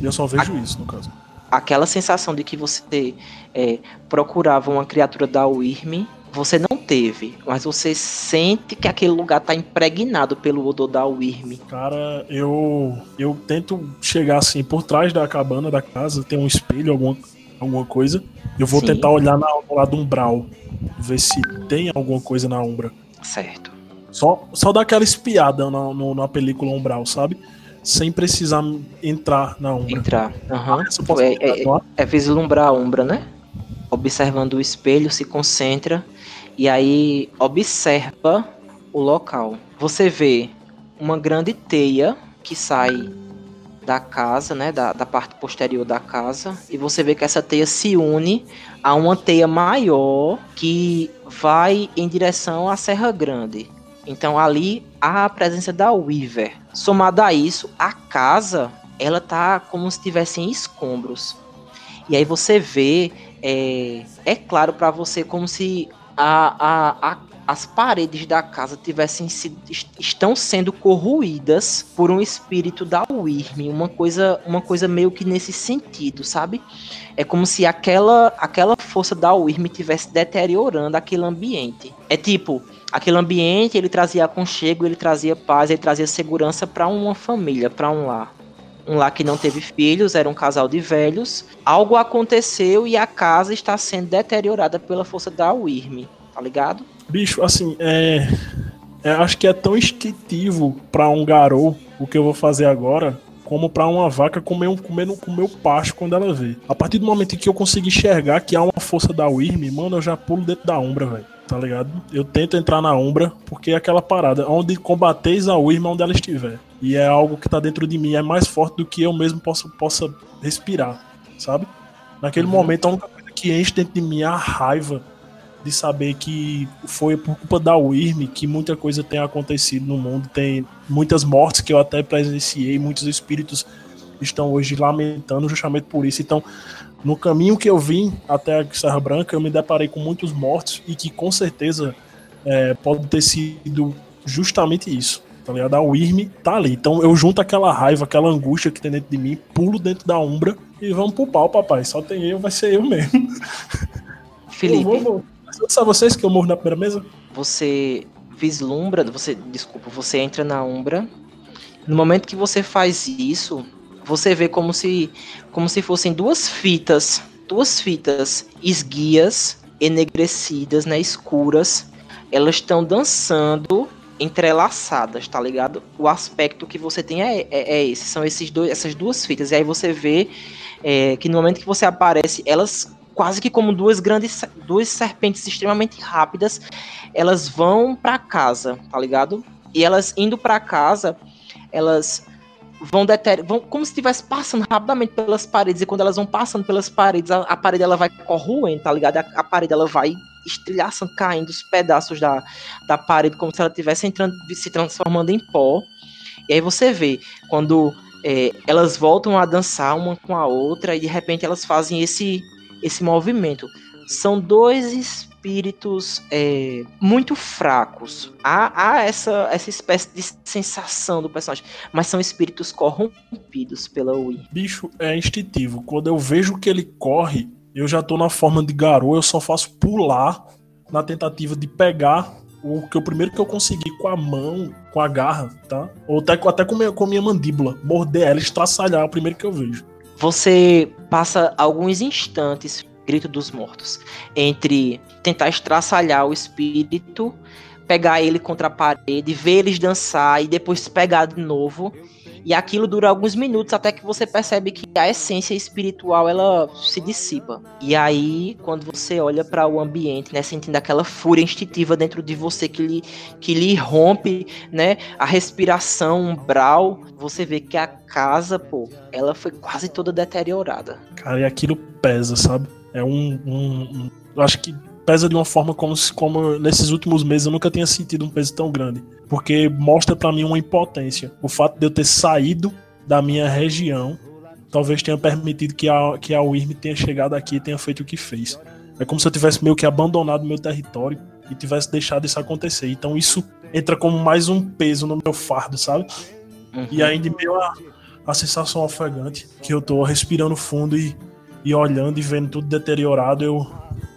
E eu só vejo a, isso, no caso. Aquela sensação de que você é, procurava uma criatura da Wyrm, você não teve, mas você sente que aquele lugar tá impregnado pelo odor da Wyrm. Cara, eu eu tento chegar assim por trás da cabana da casa, tem um espelho, alguma, alguma coisa. Eu vou Sim. tentar olhar na, no lado umbral, ver se tem alguma coisa na umbra. Certo. Só, só dar aquela espiada na, no, na película Umbral, sabe? sem precisar entrar na Umbra. Entrar. Eu posso É, é, é vislumbrar a Umbra, né? Observando o espelho, se concentra e aí observa o local. Você vê uma grande teia que sai da casa, né? Da, da parte posterior da casa. E você vê que essa teia se une a uma teia maior que vai em direção à Serra Grande. Então ali há a presença da Weaver. Somado a isso, a casa ela tá como se estivesse em escombros. E aí você vê, é, é claro para você como se a, a, a- as paredes da casa tivessem estão sendo corroídas por um espírito da Wyrm, uma coisa, uma coisa meio que nesse sentido, sabe? É como se aquela, aquela força da Wyrm tivesse deteriorando aquele ambiente. É tipo, aquele ambiente ele trazia aconchego, ele trazia paz, ele trazia segurança para uma família, para um lar um lá que não teve filhos, era um casal de velhos. Algo aconteceu e a casa está sendo deteriorada pela força da Wyrm, tá ligado? Bicho, assim, é. é, acho que é tão instintivo pra um garou o que eu vou fazer agora, como pra uma vaca comer, um, comer, um- comer o pasto quando ela vê. A partir do momento em que eu consigo enxergar que há uma força da Wyrm, mano, eu já pulo dentro da Umbra, velho. Tá ligado? Eu tento entrar na Umbra, porque é aquela parada. Onde combateis a Wyrm, é onde ela estiver. E é algo que tá dentro de mim, é mais forte do que eu mesmo possa, possa respirar, sabe? Naquele momento, a única coisa que enche dentro de mim é a raiva de saber que foi por culpa da Wyrm que muita coisa tem acontecido no mundo, tem muitas mortes que eu até presenciei, muitos espíritos estão hoje lamentando justamente por isso. Então, no caminho que eu vim até a Serra Branca, eu me deparei com muitos mortos e que com certeza é, pode ter sido justamente isso. Tá ligado? A Wyrm tá ali. Então eu junto aquela raiva, aquela angústia que tem dentro de mim, pulo dentro da Umbra e vamos pro pau, papai. Só tem eu, vai ser eu mesmo. Felipe, Eu vou, vou. Só vocês que eu morro na primeira mesa? você vislumbra, você, desculpa, você entra na Umbra. No momento que você faz isso, você vê como se como se fossem duas fitas, duas fitas esguias, enegrecidas, né, escuras. Elas estão dançando entrelaçadas, tá ligado? O aspecto que você tem é, é, é esse, são esses dois, essas duas fitas. E aí você vê é, que no momento que você aparece, elas quase que como duas grandes, duas serpentes extremamente rápidas, elas vão pra casa, tá ligado? E elas indo pra casa, elas vão, deter... vão como se estivesse passando rapidamente pelas paredes, e quando elas vão passando pelas paredes, a, a parede ela vai corroendo, tá ligado? A, a parede ela vai estilhaçando, caindo os pedaços da, da parede, como se ela estivesse entrando, se transformando em pó. E aí você vê, quando é, elas voltam a dançar uma com a outra, e de repente elas fazem esse, esse movimento. São dois espíritos é, muito fracos. Há, há essa, essa espécie de sensação do personagem, mas são espíritos corrompidos pela Wii. Bicho, é instintivo. Quando eu vejo que ele corre, eu já tô na forma de garoto, eu só faço pular na tentativa de pegar o que o primeiro que eu consegui com a mão, com a garra, tá? Ou até, até com, minha, com a minha mandíbula, morder ela, estraçalhar, é o primeiro que eu vejo. Você passa alguns instantes, grito dos mortos, entre tentar estraçalhar o espírito, pegar ele contra a parede, ver eles dançar e depois pegar de novo. E aquilo dura alguns minutos até que você percebe que a essência espiritual ela se dissipa. E aí, quando você olha para o ambiente, né, sentindo aquela fúria instintiva dentro de você que lhe, que lhe rompe, né, a respiração umbral, você vê que a casa, pô, ela foi quase toda deteriorada. Cara, e aquilo pesa, sabe? É um. um- um- eu acho que pesa de uma forma como, se, como nesses últimos meses eu nunca tinha sentido um peso tão grande. Porque mostra pra mim uma impotência. O fato de eu ter saído da minha região talvez tenha permitido que a, que a UIRM tenha chegado aqui e tenha feito o que fez. É como se eu tivesse meio que abandonado meu território e tivesse deixado isso acontecer. Então isso entra como mais um peso no meu fardo, sabe? E ainda meio a, a sensação ofegante que eu tô respirando fundo e, e olhando e vendo tudo deteriorado, eu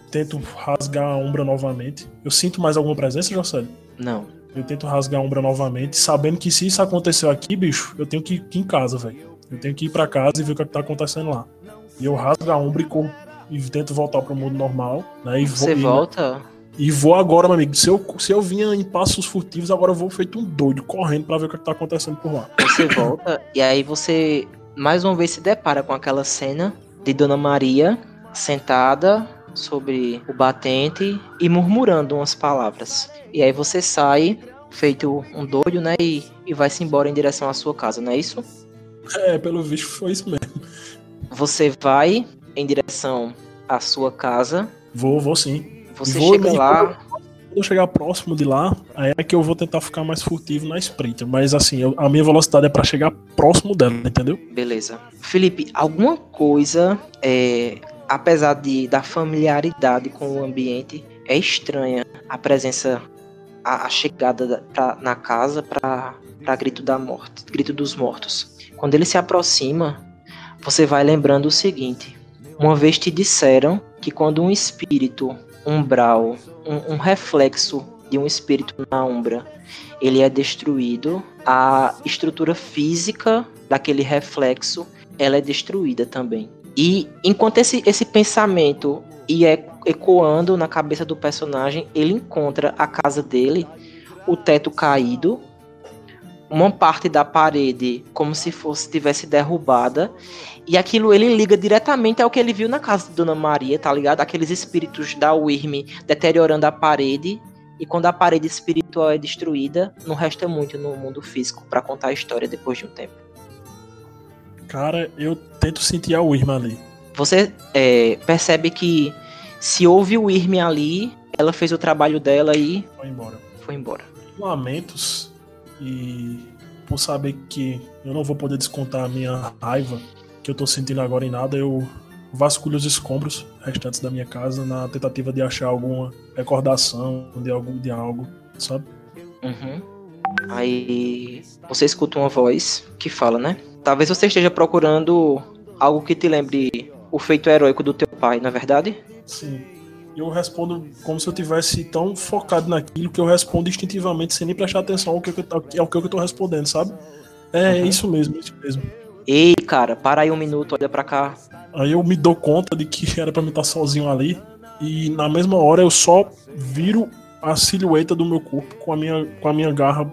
tento rasgar a umbra novamente. Eu sinto mais alguma presença, José? Não. Eu tento rasgar a umbra novamente, sabendo que se isso aconteceu aqui, bicho, eu tenho que ir em casa, velho. Eu tenho que ir pra casa e ver o que, é que tá acontecendo lá. E eu rasgo a umbra e, corro, e tento voltar pro mundo normal, né? E Você vou, e- volta E vou agora, meu amigo. Se eu, se eu vinha em passos furtivos, agora eu vou feito um doido, correndo pra ver o que, é que tá acontecendo por lá. Você volta e aí você mais uma vez se depara com aquela cena de Dona Maria sentada sobre o batente e murmurando umas palavras. E aí você sai feito um doido, né? E, e vai-se embora em direção à sua casa, não é isso? É, pelo visto foi isso mesmo. Você vai em direção à sua casa. Vou, vou sim. Você Vou, chega lá. Quando eu chegar próximo de lá, aí é que eu vou tentar ficar mais furtivo na sprint. Mas assim, eu- a minha velocidade é pra chegar próximo dela, entendeu? Beleza. Felipe, alguma coisa, é, apesar de, da familiaridade com o ambiente, é estranha a presença, a, a chegada da- pra- na casa para grito da morte, grito dos mortos. Quando ele se aproxima, você vai lembrando o seguinte: uma vez te disseram que quando um espírito umbral, um, um reflexo de um espírito na umbra, ele é destruído, a estrutura física daquele reflexo ela é destruída também. E enquanto esse, esse pensamento ia ecoando na cabeça do personagem, ele encontra a casa dele, o teto caído, uma parte da parede como se fosse tivesse derrubada, e aquilo ele liga diretamente ao que ele viu na casa de Dona Maria, tá ligado? Aqueles espíritos da Wyrm deteriorando a parede, e quando a parede espiritual é destruída, não resta muito no mundo físico pra contar a história depois de um tempo. Cara, eu tento sentir a Irma ali. Você é, percebe que se houve o Irme ali, ela fez o trabalho dela e Vai embora. foi embora. Lamentos e por saber que eu não vou poder descontar a minha raiva que eu tô sentindo agora em nada, eu vasculho os escombros restantes da minha casa na tentativa de achar alguma recordação de algo, de algo sabe? Uhum. Aí você escuta uma voz que fala, né? Talvez você esteja procurando algo que te lembre o feito heróico do teu pai, não é verdade? Sim. Eu respondo como se eu tivesse tão focado naquilo que eu respondo instintivamente sem nem prestar atenção ao que eu, ao que eu tô respondendo, sabe? É Uhum. isso mesmo, isso mesmo. Ei, cara, para aí um minuto, olha pra cá. Aí eu me dou conta de que era pra mim estar sozinho ali. E na mesma hora eu só viro a silhueta do meu corpo com a minha, com a minha garra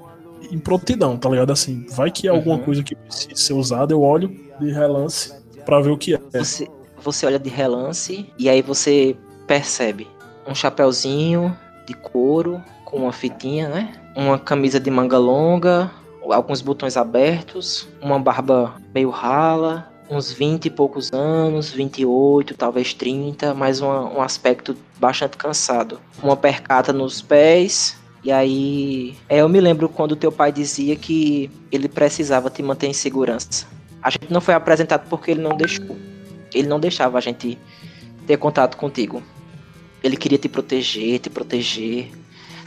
em prontidão, tá ligado? Assim, vai que é alguma Uhum. coisa que precise ser usada, eu olho de relance pra ver o que é. Você, você olha de relance e aí você percebe um chapéuzinho de couro com uma fitinha, né? Uma camisa de manga longa, alguns botões abertos, uma barba meio rala, uns 20 e poucos anos, 28, talvez 30, mas uma- um aspecto bastante cansado. Uma percata nos pés. E aí, é, eu me lembro quando teu pai dizia que ele precisava te manter em segurança. A gente não foi apresentado porque ele não deixou. Ele não deixava a gente ter contato contigo. Ele queria te proteger, te proteger,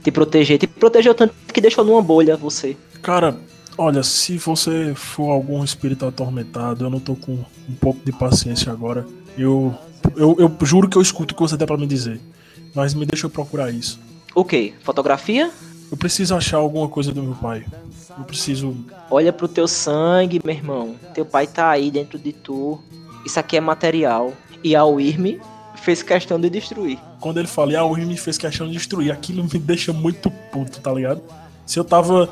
te proteger, te protegeu tanto que deixou numa bolha você. Cara, olha, se você for algum espírito atormentado, eu não tô com um pouco de paciência agora. Eu, eu, eu juro que eu escuto o que você tem pra me dizer. Mas me deixa eu procurar isso. O quê? Fotografia? Eu preciso achar alguma coisa do meu pai. Eu preciso. Olha pro teu sangue, meu irmão. Teu pai tá aí dentro de tu. Isso aqui é material. E a Wyrm fez questão de destruir. Quando ele fala, ah, o Rui me fez questão de destruir, aquilo me deixa muito puto, tá ligado? Se eu tava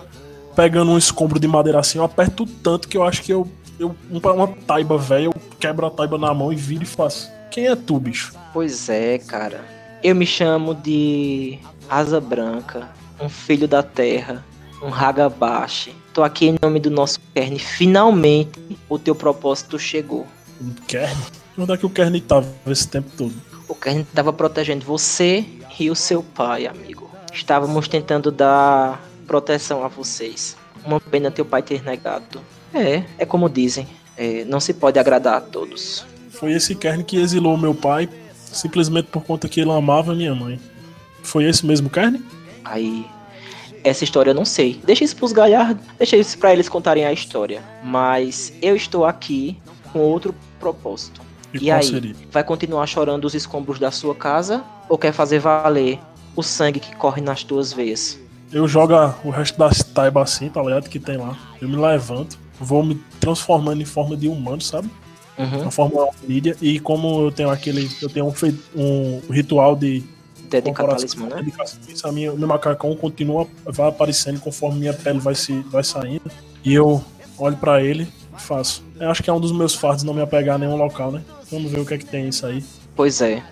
pegando um escombro de madeira assim, eu aperto tanto que eu acho que eu. eu uma, uma taiba velha, eu quebro a taiba na mão e viro e faço. Quem é tu, bicho? Pois é, cara. Eu me chamo de Asa Branca, um filho da terra, um Hagabashi. Tô aqui em nome do nosso Kern. Finalmente o teu propósito chegou. Um Kern? Onde é que o Kern tava esse tempo todo? O Kern estava protegendo você e o seu pai, amigo. Estávamos tentando dar proteção a vocês. Uma pena teu pai ter negado. É, é como dizem. é, não se pode agradar a todos. Foi esse Kern que exilou meu pai simplesmente por conta que ele amava minha mãe. Foi esse mesmo Kern? Aí, essa história eu não sei. Deixa isso pros galhardos, deixa isso pra eles contarem a história. Mas eu estou aqui com outro propósito. E, E aí? seria? Vai continuar chorando os escombros da sua casa ou quer fazer valer o sangue que corre nas tuas veias? Eu jogo o resto das taibas assim, tá ligado? Que tem lá. Eu me levanto, vou me transformando em forma de humano, sabe? Uhum. Na forma mídia. E como eu tenho aquele. Eu tenho um, um ritual de Dedicatalismo, né? A minha, meu macacão continua, vai aparecendo conforme minha pele vai, se, vai saindo. E eu olho para ele faço. Eu acho que é um dos meus fardos não me apegar a nenhum local, né? Vamos ver o que é que tem isso aí. Pois é.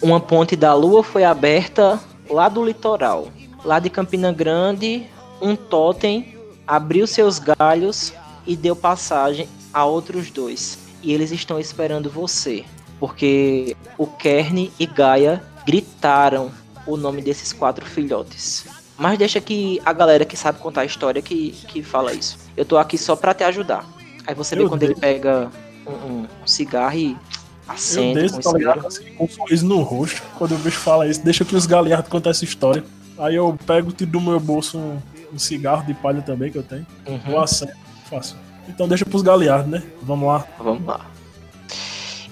Uma ponte da lua foi aberta lá do litoral. Lá de Campina Grande, um totem abriu seus galhos e deu passagem a outros dois. E eles estão esperando você. Porque o Kern e Gaia gritaram o nome desses quatro filhotes. Mas deixa que a galera que sabe contar a história que, que fala isso. Eu tô aqui só para te ajudar. Aí você vê quando ele pega um, um, cigarro e acende eu com, tá ligado, assim, com um sorriso no rosto. Quando eu vejo falar isso, deixa que os galhardos contar essa história. Aí eu pego, tiro do meu bolso um, um cigarro de palha também que eu tenho. Uhum. Eu acendo, faço. Então deixa pros galeardos, né? Vamos lá. Vamos lá.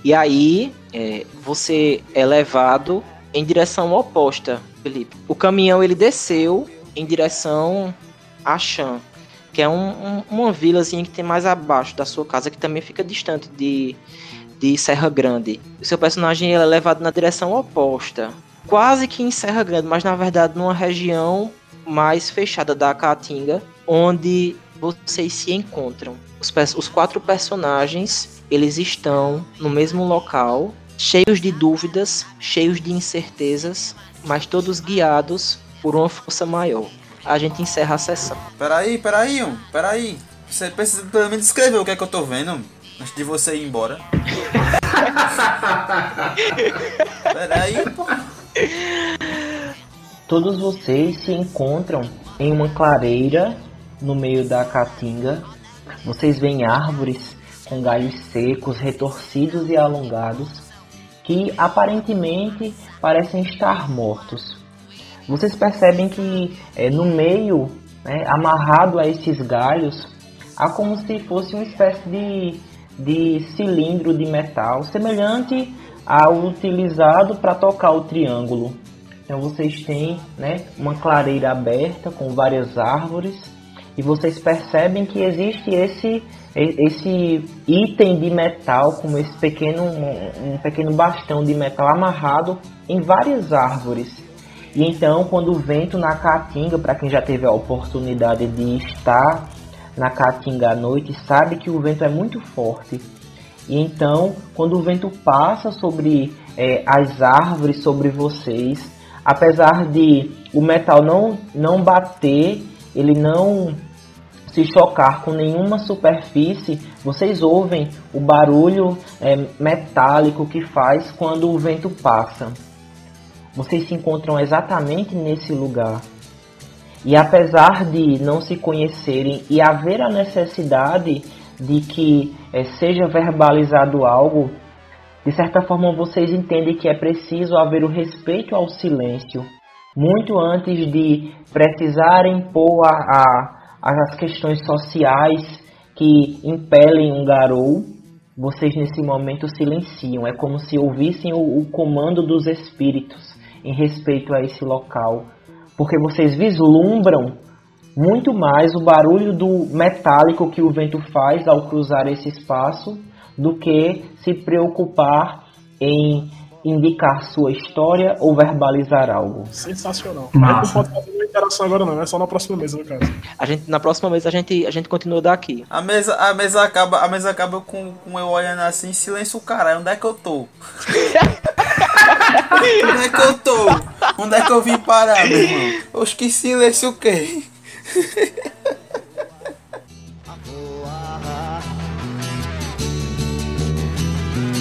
E aí, é, você é levado em direção oposta, Felipe. O caminhão ele desceu em direção a Chan, que é um, um, uma vilazinha que tem mais abaixo da sua casa, que também fica distante de, de Serra Grande. O seu personagem é levado na direção oposta, quase que em Serra Grande, mas na verdade numa região mais fechada da Caatinga, onde vocês se encontram. Os, os quatro personagens eles estão no mesmo local cheios de dúvidas, cheios de incertezas, mas todos guiados por uma força maior. A gente encerra a sessão. Peraí, peraí, um, peraí. Você precisa pelo menos descrever o que é que eu tô vendo antes de você ir embora. peraí, pô. Todos vocês se encontram em uma clareira no meio da caatinga. Vocês veem árvores com galhos secos, retorcidos e alongados que aparentemente parecem estar mortos. Vocês percebem que é, no meio, né, amarrado a esses galhos, há como se fosse uma espécie de, de cilindro de metal, semelhante ao utilizado para tocar o triângulo. Então vocês têm né, uma clareira aberta com várias árvores e vocês percebem que existe esse esse item de metal, como esse pequeno, um, pequeno bastão de metal amarrado em várias árvores. E então, quando o vento na caatinga, para quem já teve a oportunidade de estar na caatinga à noite, sabe que o vento é muito forte. E então, quando o vento passa sobre é, as árvores, sobre vocês, apesar de o metal não, não bater, ele não se chocar com nenhuma superfície, vocês ouvem o barulho é, metálico que faz quando o vento passa. Vocês se encontram exatamente nesse lugar. E apesar de não se conhecerem e haver a necessidade de que é, seja verbalizado algo, de certa forma vocês entendem que é preciso haver o respeito ao silêncio, muito antes de precisarem pôr a, a as questões sociais que impelem um garou, vocês nesse momento silenciam. É como se ouvissem o, o comando dos espíritos em respeito a esse local, porque vocês vislumbram muito mais o barulho do metálico que o vento faz ao cruzar esse espaço do que se preocupar em indicar sua história ou verbalizar algo. Sensacional. Massa. Não pode fazer uma interação agora não, é só na próxima mesa, no caso. A gente, na próxima mesa a gente, a gente continua daqui. A mesa, a mesa acaba, a mesa acaba com, com eu olhando assim, silêncio caralho, onde é que eu tô? onde é que eu tô? Onde é que eu vim parar, meu irmão? Oxe, que silêncio o quê?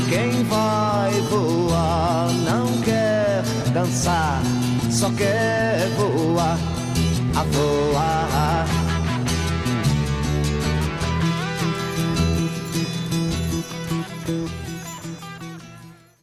Quem vai voar não quer dançar, só quer voar. A voar